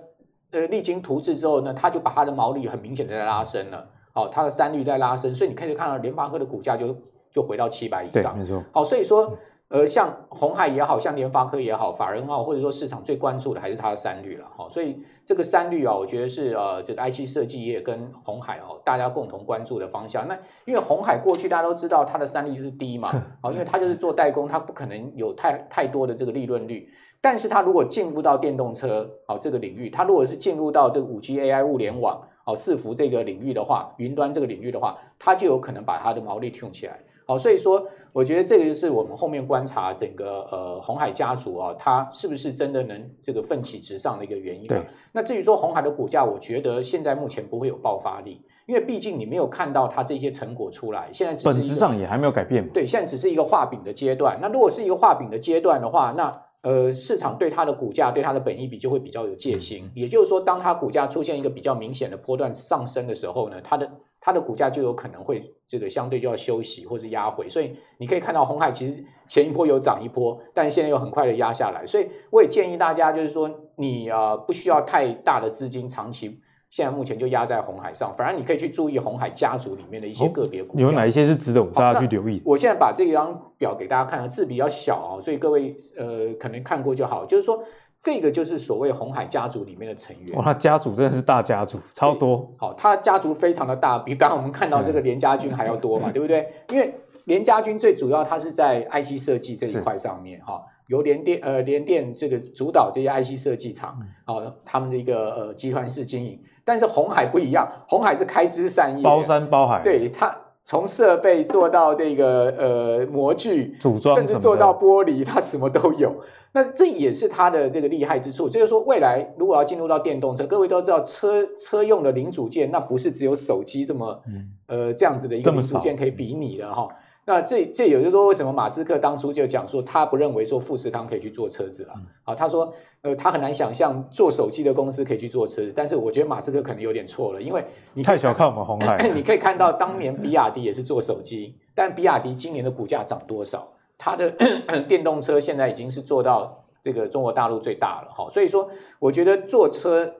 呃，历经图治之后呢，他就把它的毛利很明显的在拉升了，好，它的三率在拉升，所以你可以看到联发科的股价就就回到七百以上，没错。好，所以说，呃，像红海也好像联发科也好，法人好，或者说市场最关注的还是它的三率了，好，所以这个三率啊，我觉得是呃，这个 IC 设计业跟红海哦，大家共同关注的方向。那因为红海过去大家都知道它的三率就是低嘛，好，因为它就是做代工，它不可能有太太多的这个利润率。但是它如果进入到电动车，好，这个领域，它如果是进入到这个五 G AI 物联网，哦，伺服这个领域的话，云端这个领域的话，它就有可能把它的毛利 tune 起来。好，所以说我觉得这个就是我们后面观察整个呃红海家族啊，它是不是真的能这个奋起直上的一个原因。对。那至于说红海的股价，我觉得现在目前不会有爆发力，因为毕竟你没有看到它这些成果出来，现在只是本质上也还没有改变。对，现在只是一个画饼的阶段。那如果是一个画饼的阶段的话，那呃市场对它的股价对它的本益比就会比较有戒心。也就是说，当它股价出现一个比较明显的波段上升的时候呢，它的它的股价就有可能会这个相对就要休息或是压回，所以你可以看到红海其实前一波有涨一波，但现在又很快的压下来，所以我也建议大家就是说你啊不需要太大的资金长期现在目前就压在红海上，反而你可以去注意红海家族里面的一些个别股票，有哪一些是值得我们大家去留意？我现在把这张表给大家看，字比较小啊，所以各位呃可能看过就好，就是说。这个就是所谓红海家族里面的成员。哇，他家族真的是大家族，超多。好，他家族非常的大，比刚刚我们看到这个联家军还要多嘛，对不对？因为联家军最主要，它是在 IC 设计这一块上面哈，由联电呃联电这个主导这些 IC 设计厂啊，他们的一个呃集团式经营。但是红海不一样，红海是开枝散叶，包山包海。对，它从设备做到这个呃模具组装，甚至做到玻璃，它什么都有。那这也是它的这个厉害之处，就是说未来如果要进入到电动车，各位都知道车车用的零组件，那不是只有手机这么、嗯、呃这样子的一个零组件可以比拟的哈。那这这也就是说，为什么马斯克当初就讲说他不认为说富士康可以去做车子了？啊、嗯，他说呃他很难想象做手机的公司可以去做车子，但是我觉得马斯克可能有点错了，因为你太小看我们红海，你可以看到当年比亚迪也是做手机，但比亚迪今年的股价涨多少？它的 电动车现在已经是做到这个中国大陆最大了哈，所以说我觉得做车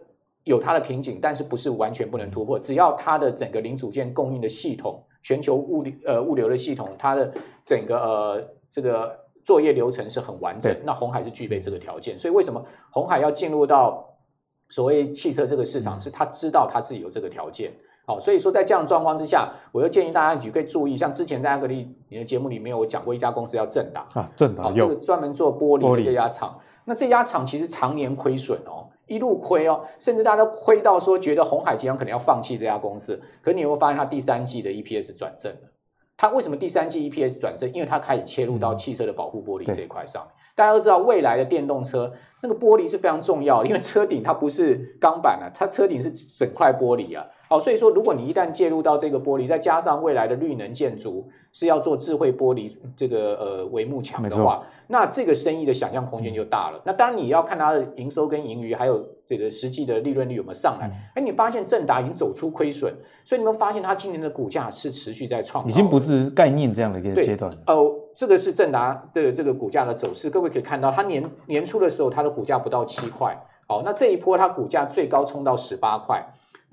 有它的瓶颈，但是不是完全不能突破，只要它的整个零组件供应的系统、全球物流呃物流的系统，它的整个呃这个作业流程是很完整，那红海是具备这个条件，所以为什么红海要进入到所谓汽车这个市场，是他知道他自己有这个条件。好，所以说在这样状况之下，我又建议大家你可以注意，像之前在阿格力你的节目里面，我讲过一家公司叫正达啊，正达好，这个专门做玻璃的这家厂，那这家厂其实常年亏损哦，一路亏哦，甚至大家都亏到说觉得红海集团可能要放弃这家公司，可是你有没有发现它第三季的 EPS 转正了？它为什么第三季 EPS 转正？因为它开始切入到汽车的保护玻璃这一块上面。嗯、大家都知道，未来的电动车那个玻璃是非常重要的，因为车顶它不是钢板啊，它车顶是整块玻璃啊。好，所以说如果你一旦介入到这个玻璃，再加上未来的绿能建筑是要做智慧玻璃这个呃帷幕墙的话，那这个生意的想象空间就大了。那当然你要看它的营收跟盈余，还有。这个实际的利润率有没有上来？哎，你发现正达已经走出亏损，所以你们发现它今年的股价是持续在创，已经不是概念这样的一个阶段。哦、呃，这个是正达的这个股价的走势，各位可以看到，它年年初的时候它的股价不到七块，好，那这一波它股价最高冲到十八块。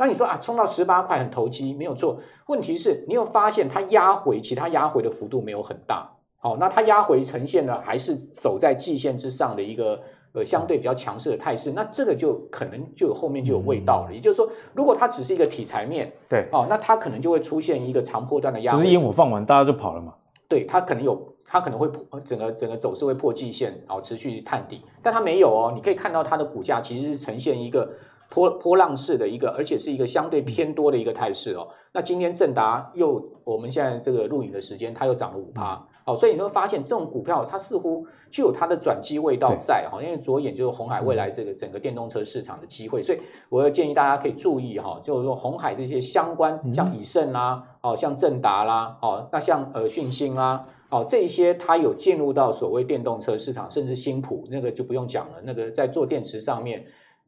那你说啊，冲到十八块很投机，没有错。问题是，你有发现它压回，其他压回的幅度没有很大。好，那它压回呈现的还是走在季线之上的一个。呃，相对比较强势的态势，那这个就可能就有后面就有味道了。嗯、也就是说，如果它只是一个题材面，对，哦，那它可能就会出现一个长波段的压力。只是烟火放完，大家就跑了嘛。对，它可能有，它可能会破整个整个走势会破季线，然后持续探底。但它没有哦，你可以看到它的股价其实是呈现一个波波浪式的一个，而且是一个相对偏多的一个态势哦。那今天正达又，我们现在这个录影的时间，它又涨了五趴。哦，所以你会发现这种股票它似乎就有它的转机味道在哈，因为着眼就是红海未来这个整个电动车市场的机会，所以我要建议大家可以注意哈，就是说红海这些相关像以盛啦，哦像正达啦，哦那像呃讯芯啦，哦这一些它有进入到所谓电动车市场，甚至新普那个就不用讲了，那个在做电池上面，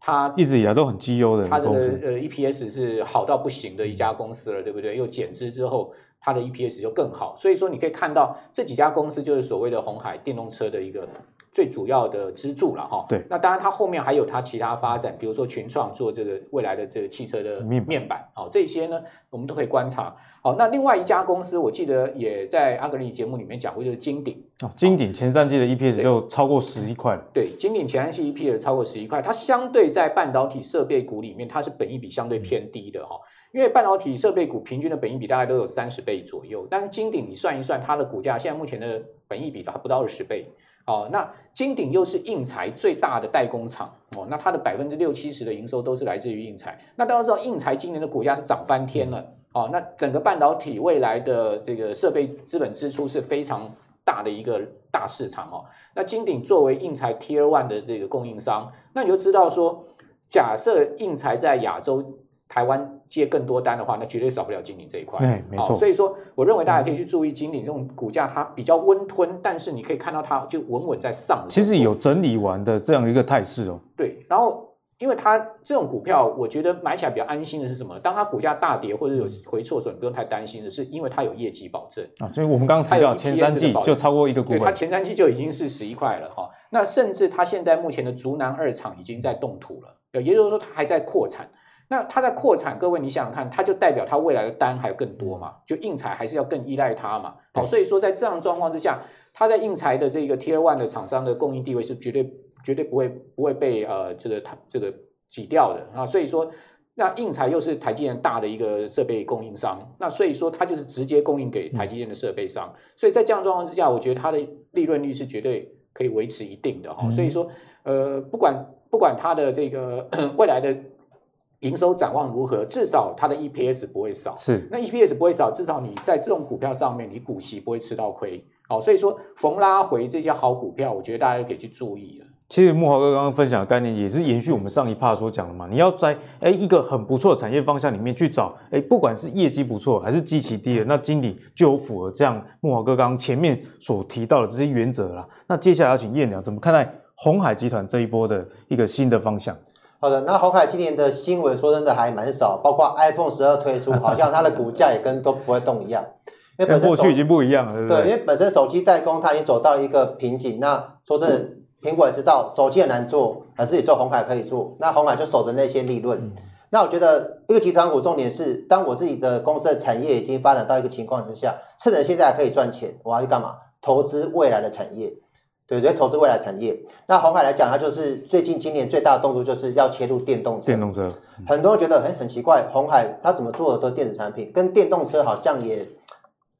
它一直以来都很绩优的，它的呃 EPS 是好到不行的一家公司了，对不对？又减资之后。它的 EPS 就更好，所以说你可以看到这几家公司就是所谓的红海电动车的一个最主要的支柱了哈。对，那当然它后面还有它其他发展，比如说群创做这个未来的这个汽车的面板，好，这些呢我们都可以观察。好，那另外一家公司我记得也在阿格里节目里面讲过，就是金鼎。哦，金鼎前三季的 EPS 就超过十一块了。对，金鼎前三季 EPS 超过十一块，它相对在半导体设备股里面，它是本益比相对偏低的哈。因为半导体设备股平均的本益比大概都有三十倍左右，但是金鼎你算一算，它的股价现在目前的本益比还不到二十倍，哦，那金鼎又是应材最大的代工厂哦，那它的百分之六七十的营收都是来自于应材。那大家知道应材今年的股价是涨翻天了哦，那整个半导体未来的这个设备资本支出是非常大的一个大市场哦。那金鼎作为应材 Tier One 的这个供应商，那你就知道说，假设应材在亚洲。台湾接更多单的话，那绝对少不了金鼎这一块。对，没错。所以说，我认为大家可以去注意金鼎这种股价，它比较温吞，但是你可以看到它就稳稳在上。其实有整理完的这样一个态势哦。对，然后因为它这种股票，我觉得买起来比较安心的是什么？当它股价大跌或者有回撤的时候，你不用太担心的是，因为它有业绩保证啊。所以我们刚刚提到前三季就超过一个股本，它前三季就已经是十一块了哈。那甚至它现在目前的竹南二厂已经在动土了，也就是说它还在扩产。那它在扩产，各位你想想看，它就代表它未来的单还有更多嘛？就硬材还是要更依赖它嘛？好，所以说在这样状况之下，它在硬材的这个 Tier One 的厂商的供应地位是绝对绝对不会不会被呃这个它这个挤掉的啊。所以说，那硬材又是台积电大的一个设备供应商，那所以说它就是直接供应给台积电的设备商。所以在这样状况之下，我觉得它的利润率是绝对可以维持一定的哈。所以说，呃，不管不管它的这个 未来的。营收展望如何？至少它的 EPS 不会少。是，那 EPS 不会少，至少你在这种股票上面，你股息不会吃到亏。好，所以说逢拉回这些好股票，我觉得大家可以去注意了。其实木华哥刚刚分享的概念也是延续我们上一趴所讲的嘛。你要在诶一个很不错的产业方向里面去找，诶不管是业绩不错还是基期低的，那经理就有符合这样木华哥刚刚前面所提到的这些原则啦。那接下来要请燕鸟怎么看待鸿海集团这一波的一个新的方向？好的，那鸿海今年的新闻说真的还蛮少，包括 iPhone 十二推出，好像它的股价也跟都不会动一样，因为本身过去已经不一样了，对不对？对，因为本身手机代工它已经走到一个瓶颈。那说真的，苹果也知道手机很难做，还是也做红海可以做。那红海就守着那些利润。嗯、那我觉得一个集团股重点是，当我自己的公司的产业已经发展到一个情况之下，趁着现在还可以赚钱，我要去干嘛？投资未来的产业。对对，投资未来产业。那红海来讲，它就是最近今年最大的动作，就是要切入电动车。电动车，很多人觉得很很奇怪，红海它怎么做的都是电子产品，跟电动车好像也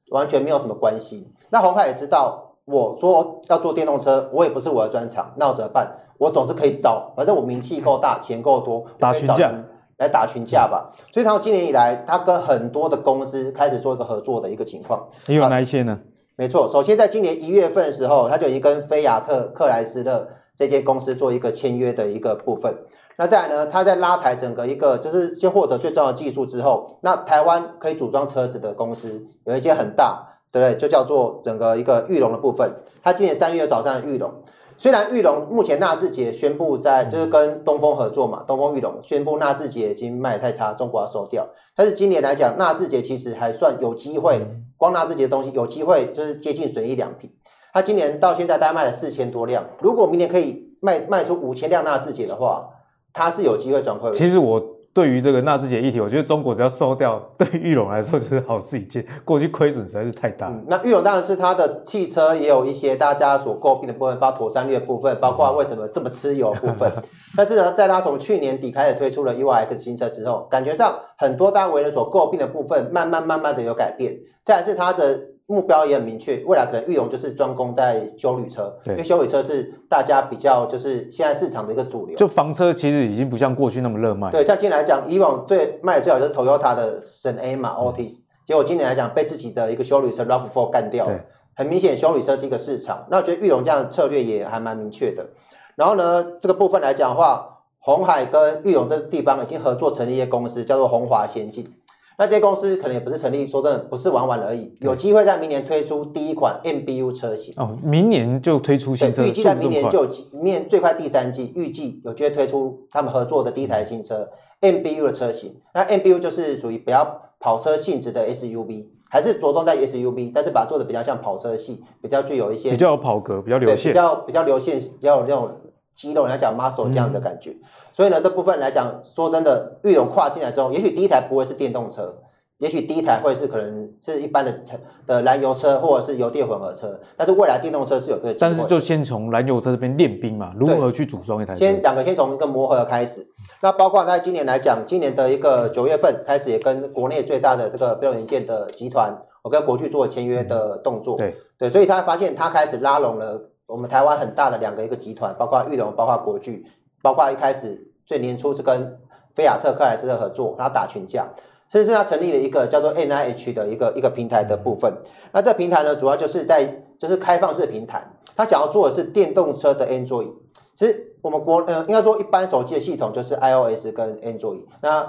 完全没有什么关系。那红海也知道，我说要做电动车，我也不是我的专长，那我怎么办？我总是可以找，反正我名气够大，钱够多，打群架来打群架吧。所以，他今年以来，他跟很多的公司开始做一个合作的一个情况。你有哪一些呢？没错，首先在今年一月份的时候，他就已经跟菲亚特克莱斯勒这间公司做一个签约的一个部分。那再来呢，他在拉抬整个一个，就是先获得最重要的技术之后，那台湾可以组装车子的公司有一间很大，对不对？就叫做整个一个玉龙的部分。他今年三月早上的裕隆。虽然玉龙目前纳智捷宣布在就是跟东风合作嘛，东风玉龙宣布纳智捷已经卖太差，中国要收掉。但是今年来讲，纳智捷其实还算有机会，光纳智捷的东西有机会就是接近损益两平。他今年到现在大概卖了四千多辆，如果明年可以卖卖出五千辆纳智捷的话，他是有机会转亏。其实我。对于这个纳智捷议题，我觉得中国只要收掉，对裕隆来说就是好事一件。过去亏损实在是太大。嗯、那裕隆当然是它的汽车也有一些大家所诟病的部分，包括妥善率的部分，包括为什么这么吃油的部分。但是呢，在它从去年底开始推出了 UX 新车之后，感觉上很多大家为人所诟病的部分，慢慢慢慢的有改变。再来是它的。目标也很明确，未来可能玉龙就是专攻在修旅车，因为修旅车是大家比较就是现在市场的一个主流。就房车其实已经不像过去那么热卖。对，像今年来讲，以往最卖的最好就是 Toyota 的神 A 嘛，Altis，结果今年来讲被自己的一个修旅车 RAV4 干掉很明显，修旅车是一个市场。那我觉得玉龙这样的策略也还蛮明确的。然后呢，这个部分来讲的话，红海跟玉龙这个地方已经合作成立一些公司，叫做红华先进。那这些公司可能也不是成立，说真的不是玩玩而已，有机会在明年推出第一款 MBU 车型哦，明年就推出新车，预计在明年就明年最快第三季预计有机会推出他们合作的第一台新车 MBU 的车型。那 MBU 就是属于比较跑车性质的 SUV，还是着重在 SUV，但是把它做的比较像跑车系，比较具有一些比较有跑格，比较流线，比较比较流线，比较有那种。肌肉，人家讲 muscle 这样子的感觉，嗯、所以呢，这部分来讲，说真的，玉龙跨进来之后，也许第一台不会是电动车，也许第一台会是可能是一般的车的燃油车或者是油电混合车，但是未来电动车是有这个。但是就先从燃油车这边练兵嘛，如何去组装一台车？先两个先从一个磨合开始。那包括在今年来讲，今年的一个九月份开始也跟国内最大的这个标准元件的集团，我跟国巨做签约的动作。嗯、对对，所以他发现他开始拉拢了。我们台湾很大的两个一个集团，包括裕隆，包括国巨，包括一开始最年初是跟菲亚特克莱斯勒合作，他打群架，甚至他成立了一个叫做 NIH 的一个一个平台的部分。那这平台呢，主要就是在就是开放式平台，他想要做的是电动车的 Android。其实我们国呃应该说一般手机的系统就是 iOS 跟 Android，那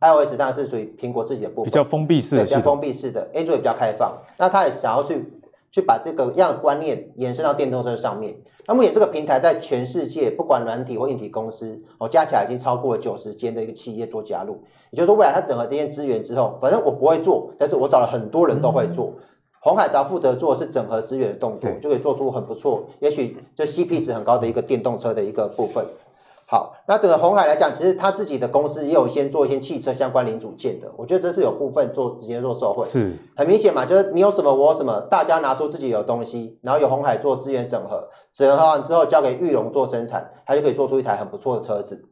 iOS 当然是属于苹果自己的部分，比较封闭式的，比较封闭式的，Android 比较开放。那他也想要去去把这个样的观念延伸到电动车上面。那目前这个平台在全世界，不管软体或硬体公司，哦，加起来已经超过了九十间的一个企业做加入。也就是说，未来它整合这些资源之后，反正我不会做，但是我找了很多人都会做。红海只要负责做的是整合资源的动作，就可以做出很不错，也许这 CP 值很高的一个电动车的一个部分。好，那整个红海来讲，其实他自己的公司也有先做一些汽车相关零组件的，我觉得这是有部分做直接做受惠，是很明显嘛，就是你有什么我有什么，大家拿出自己有东西，然后有红海做资源整合，整合完之后交给玉龙做生产，它就可以做出一台很不错的车子。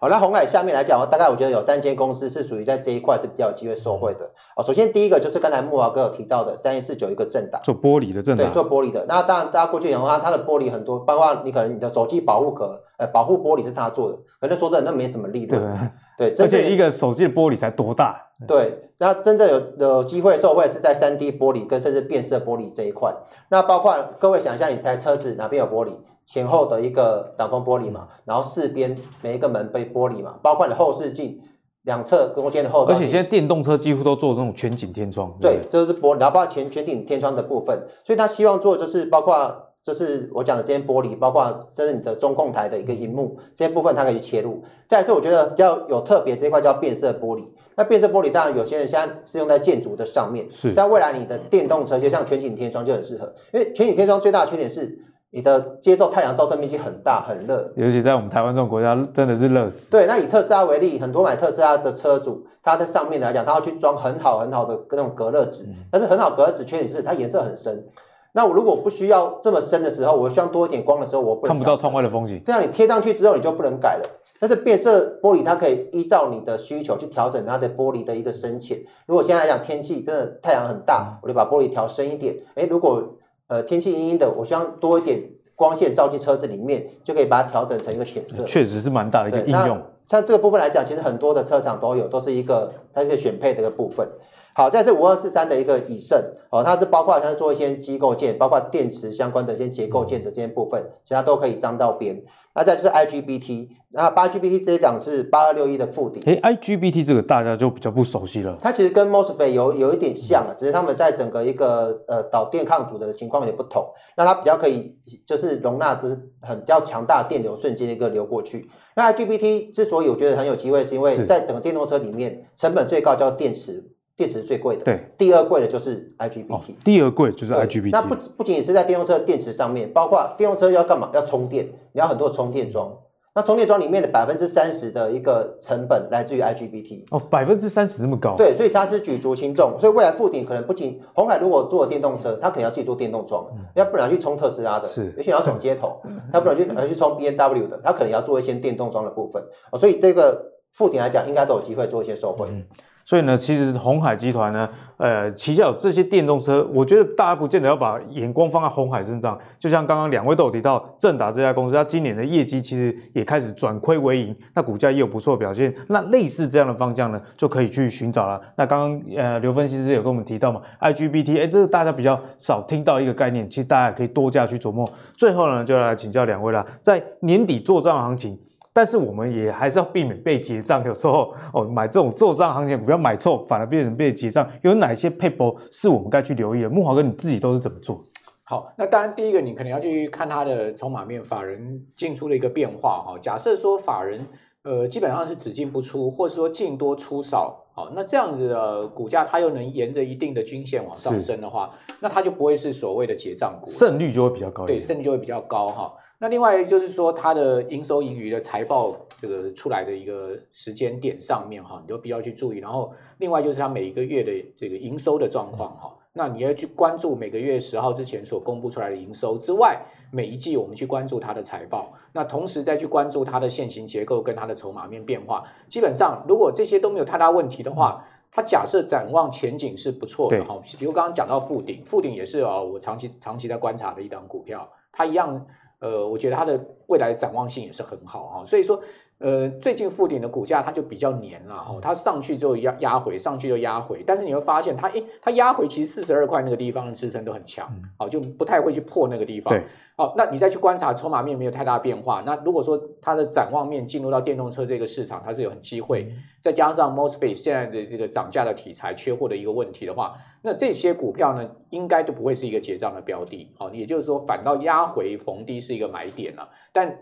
好，那红海下面来讲，大概我觉得有三间公司是属于在这一块是比较有机会受惠的。哦，首先第一个就是刚才木华哥有提到的三一四九一个正达，做玻璃的正达，对，做玻璃的。那当然大家过去讲话它的玻璃很多，包括你可能你的手机保护壳，呃，保护玻璃是它做的，可能说真的那没什么利润。对，对，而且一个手机的玻璃才多大？对，那真正有有机会受惠是在三 D 玻璃跟甚至变色玻璃这一块。那包括各位想一下，你台车子哪边有玻璃？前后的一个挡风玻璃嘛，然后四边每一个门被玻璃嘛，包括你后视镜两侧中间的后。而且现在电动车几乎都做那种全景天窗。对，这是玻璃，然后包括全全景天窗的部分，所以他希望做的就是包括就是我讲的这些玻璃，包括这是你的中控台的一个荧幕这些部分，它可以切入。再来是我觉得比较有特别这一块叫变色玻璃，那变色玻璃当然有些人现在是用在建筑的上面，是。但未来你的电动车就像全景天窗就很适合，因为全景天窗最大的缺点是。你的接受太阳照射面积很大，很热，尤其在我们台湾这种国家，真的是热死。对，那以特斯拉为例，很多买特斯拉的车主，他在上面来讲，他要去装很好很好的那种隔热纸，嗯、但是很好隔热纸缺点是它颜色很深。那我如果不需要这么深的时候，我需要多一点光的时候，我不看不到窗外的风景。对啊，你贴上去之后，你就不能改了。但是变色玻璃它可以依照你的需求去调整它的玻璃的一个深浅。如果现在来讲天气真的太阳很大，我就把玻璃调深一点。诶，如果呃，天气阴阴的，我希望多一点光线照进车子里面，就可以把它调整成一个浅色。确实是蛮大的一个应用。像这个部分来讲，其实很多的车厂都有，都是一个它一个选配的一个部分。好，再是五二四三的一个以盛哦，它是包括像是做一些机构件，包括电池相关的一些结构件的这些部分，其他都可以沾到边。那再就是 IGBT，那八 GBT 这一档是八二六一的附底。诶，IGBT 这个大家就比较不熟悉了。它其实跟 MOSFET 有有一点像啊，只是他们在整个一个呃导电抗阻的情况有点不同。那它比较可以就是容纳就是很比较强大的电流瞬间的一个流过去。那 IGBT 之所以我觉得很有机会，是因为在整个电动车里面成本最高叫电池。电池是最贵的，对，第二贵的就是 IGBT，哦，第二贵就是 IGBT。那不不仅仅是在电动车的电池上面，包括电动车要干嘛？要充电，你要很多充电桩。那充电桩里面的百分之三十的一个成本来自于 IGBT。哦，百分之三十那么高？对，所以它是举足轻重。所以未来富鼎可能不仅红海如果做电动车，它可能要自己做电动桩，嗯，要不然去充特斯拉的，是，而且要转接头，它不能去去充 B N W 的，它可能要做一些电动桩的部分。哦，所以这个富鼎来讲，应该都有机会做一些受惠。嗯所以呢，其实红海集团呢，呃，旗下有这些电动车，我觉得大家不见得要把眼光放在红海身上。就像刚刚两位都有提到，正达这家公司，它今年的业绩其实也开始转亏为盈，那股价也有不错表现。那类似这样的方向呢，就可以去寻找了。那刚刚呃，刘分析师有跟我们提到嘛，IGBT，哎，这是大家比较少听到一个概念，其实大家可以多加去琢磨。最后呢，就来请教两位啦，在年底做账行情。但是我们也还是要避免被结账，有时候哦买这种做账行情，不要买错，反而变成被结账。有哪些撇步是我们该去留意的？木华哥你自己都是怎么做？好，那当然第一个你可能要去看它的筹码面，法人进出的一个变化哈。假设说法人呃基本上是只进不出，或者说进多出少，好，那这样子的股价它又能沿着一定的均线往上升的话，那它就不会是所谓的结账股，胜率就会比较高。对，胜率就会比较高哈。那另外就是说，它的营收盈余的财报这个出来的一个时间点上面哈，你就必要去注意。然后另外就是它每一个月的这个营收的状况哈，那你要去关注每个月十号之前所公布出来的营收之外，每一季我们去关注它的财报，那同时再去关注它的现行结构跟它的筹码面变化。基本上如果这些都没有太大问题的话，它假设展望前景是不错的哈。比如刚刚讲到富鼎，富鼎也是啊，我长期长期在观察的一档股票。它一样，呃，我觉得它的未来的展望性也是很好啊。所以说。呃，最近富鼎的股价它就比较黏了哈，它上去之后压压回，上去就压回，但是你会发现它，诶，它压回其实四十二块那个地方的支撑都很强，好，就不太会去破那个地方。对，好，那你再去观察筹码面没有太大变化，那如果说它的展望面进入到电动车这个市场，它是有很机会，再加上 MOSFET 现在的这个涨价的题材缺货的一个问题的话，那这些股票呢，应该就不会是一个结账的标的，好，也就是说反倒压回逢低是一个买点了，但。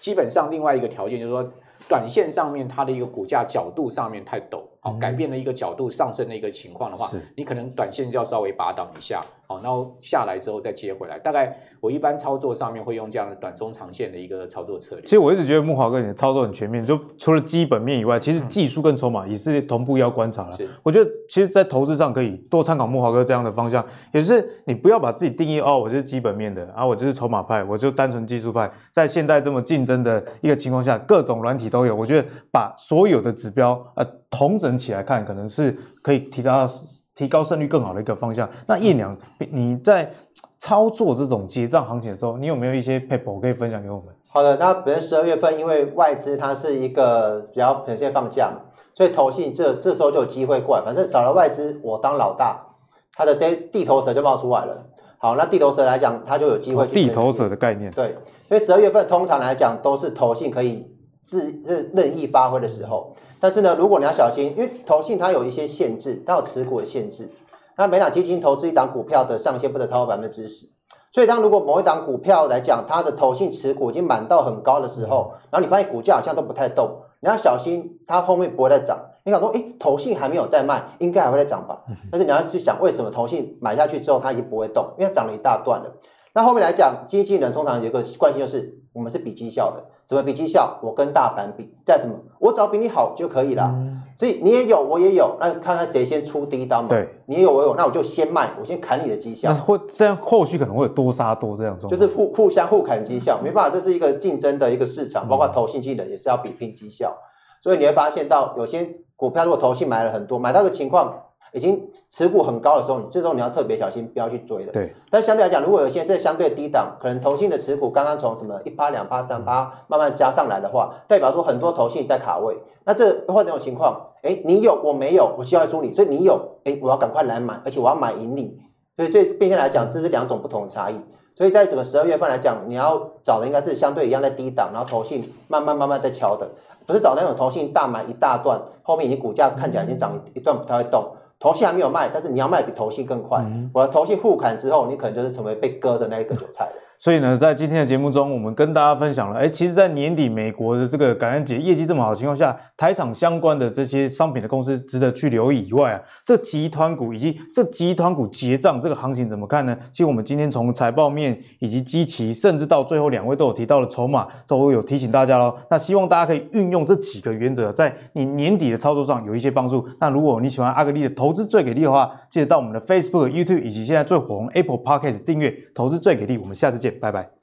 基本上，另外一个条件就是说，短线上面它的一个股价角度上面太陡，好，改变了一个角度上升的一个情况的话，你可能短线就要稍微拔档一下。好，然后下来之后再接回来。大概我一般操作上面会用这样的短中长线的一个操作策略。其实我一直觉得木华哥你的操作很全面，就除了基本面以外，其实技术跟筹码也是同步要观察了。是，我觉得其实，在投资上可以多参考木华哥这样的方向，也是你不要把自己定义哦，我就是基本面的啊，我就是筹码派，我就单纯技术派。在现在这么竞争的一个情况下，各种软体都有，我觉得把所有的指标呃统整起来看，可能是可以提高。提高胜率更好的一个方向。那叶娘，你在操作这种结账行情的时候，你有没有一些 paper 可以分享给我们？好的，那本身十二月份，因为外资它是一个比较短线放假嘛，所以投信这这时候就有机会过来。反正少了外资，我当老大，它的这些地头蛇就冒出来了。好，那地头蛇来讲，它就有机会去。地头蛇的概念。对，所以十二月份通常来讲都是投信可以。自任任意发挥的时候，但是呢，如果你要小心，因为投信它有一些限制，它有持股的限制。那每档基金投资一档股票的上限不得超过百分之十，所以当如果某一档股票来讲，它的投信持股已经满到很高的时候，然后你发现股价好像都不太动，你要小心，它后面不会再涨。你想说，诶，投信还没有在卖，应该还会再涨吧？但是你要去想，为什么投信买下去之后它已经不会动？因为它涨了一大段了。那后面来讲，经纪人通常有一个惯性就是，我们是比绩效的，怎么比绩效？我跟大盘比，再什么？我只要比你好就可以了。嗯、所以你也有，我也有，那看看谁先出第一刀嘛。对，你也有，我有，那我就先卖，我先砍你的绩效。那会这样，后续可能会有多杀多这样状。就是互互相互砍绩效，没办法，这是一个竞争的一个市场，包括投信经纪人也是要比拼绩效。嗯、所以你会发现到有些股票，如果投信买了很多，买到的情况。已经持股很高的时候，你这时候你要特别小心，不要去追的。对。但相对来讲，如果有些是相对低档，可能投信的持股刚刚从什么一趴、两趴、三趴慢慢加上来的话，代表说很多投信在卡位。那这或者这种情况，哎，你有我没有，我需要输你，所以你有，哎，我要赶快来买，而且我要买盈利。所以这变相来讲，这是两种不同的差异。所以在整个十二月份来讲，你要找的应该是相对一样在低档，然后投信慢慢慢慢在敲的，不是找那种投信大买一大段，后面已经股价看起来已经涨一段不太会动。投信还没有卖，但是你要卖比投信更快。嗯、我的投信互砍之后，你可能就是成为被割的那一个韭菜了。所以呢，在今天的节目中，我们跟大家分享了，哎，其实，在年底美国的这个感恩节业绩这么好的情况下，台厂相关的这些商品的公司值得去留意以外啊，这集团股以及这集团股结账这个行情怎么看呢？其实我们今天从财报面以及基期，甚至到最后两位都有提到的筹码，都有提醒大家喽。那希望大家可以运用这几个原则，在你年底的操作上有一些帮助。那如果你喜欢阿格力的投资最给力的话，记得到我们的 Facebook、YouTube 以及现在最火红 Apple Podcast 订阅投资最给力。我们下次见。拜拜。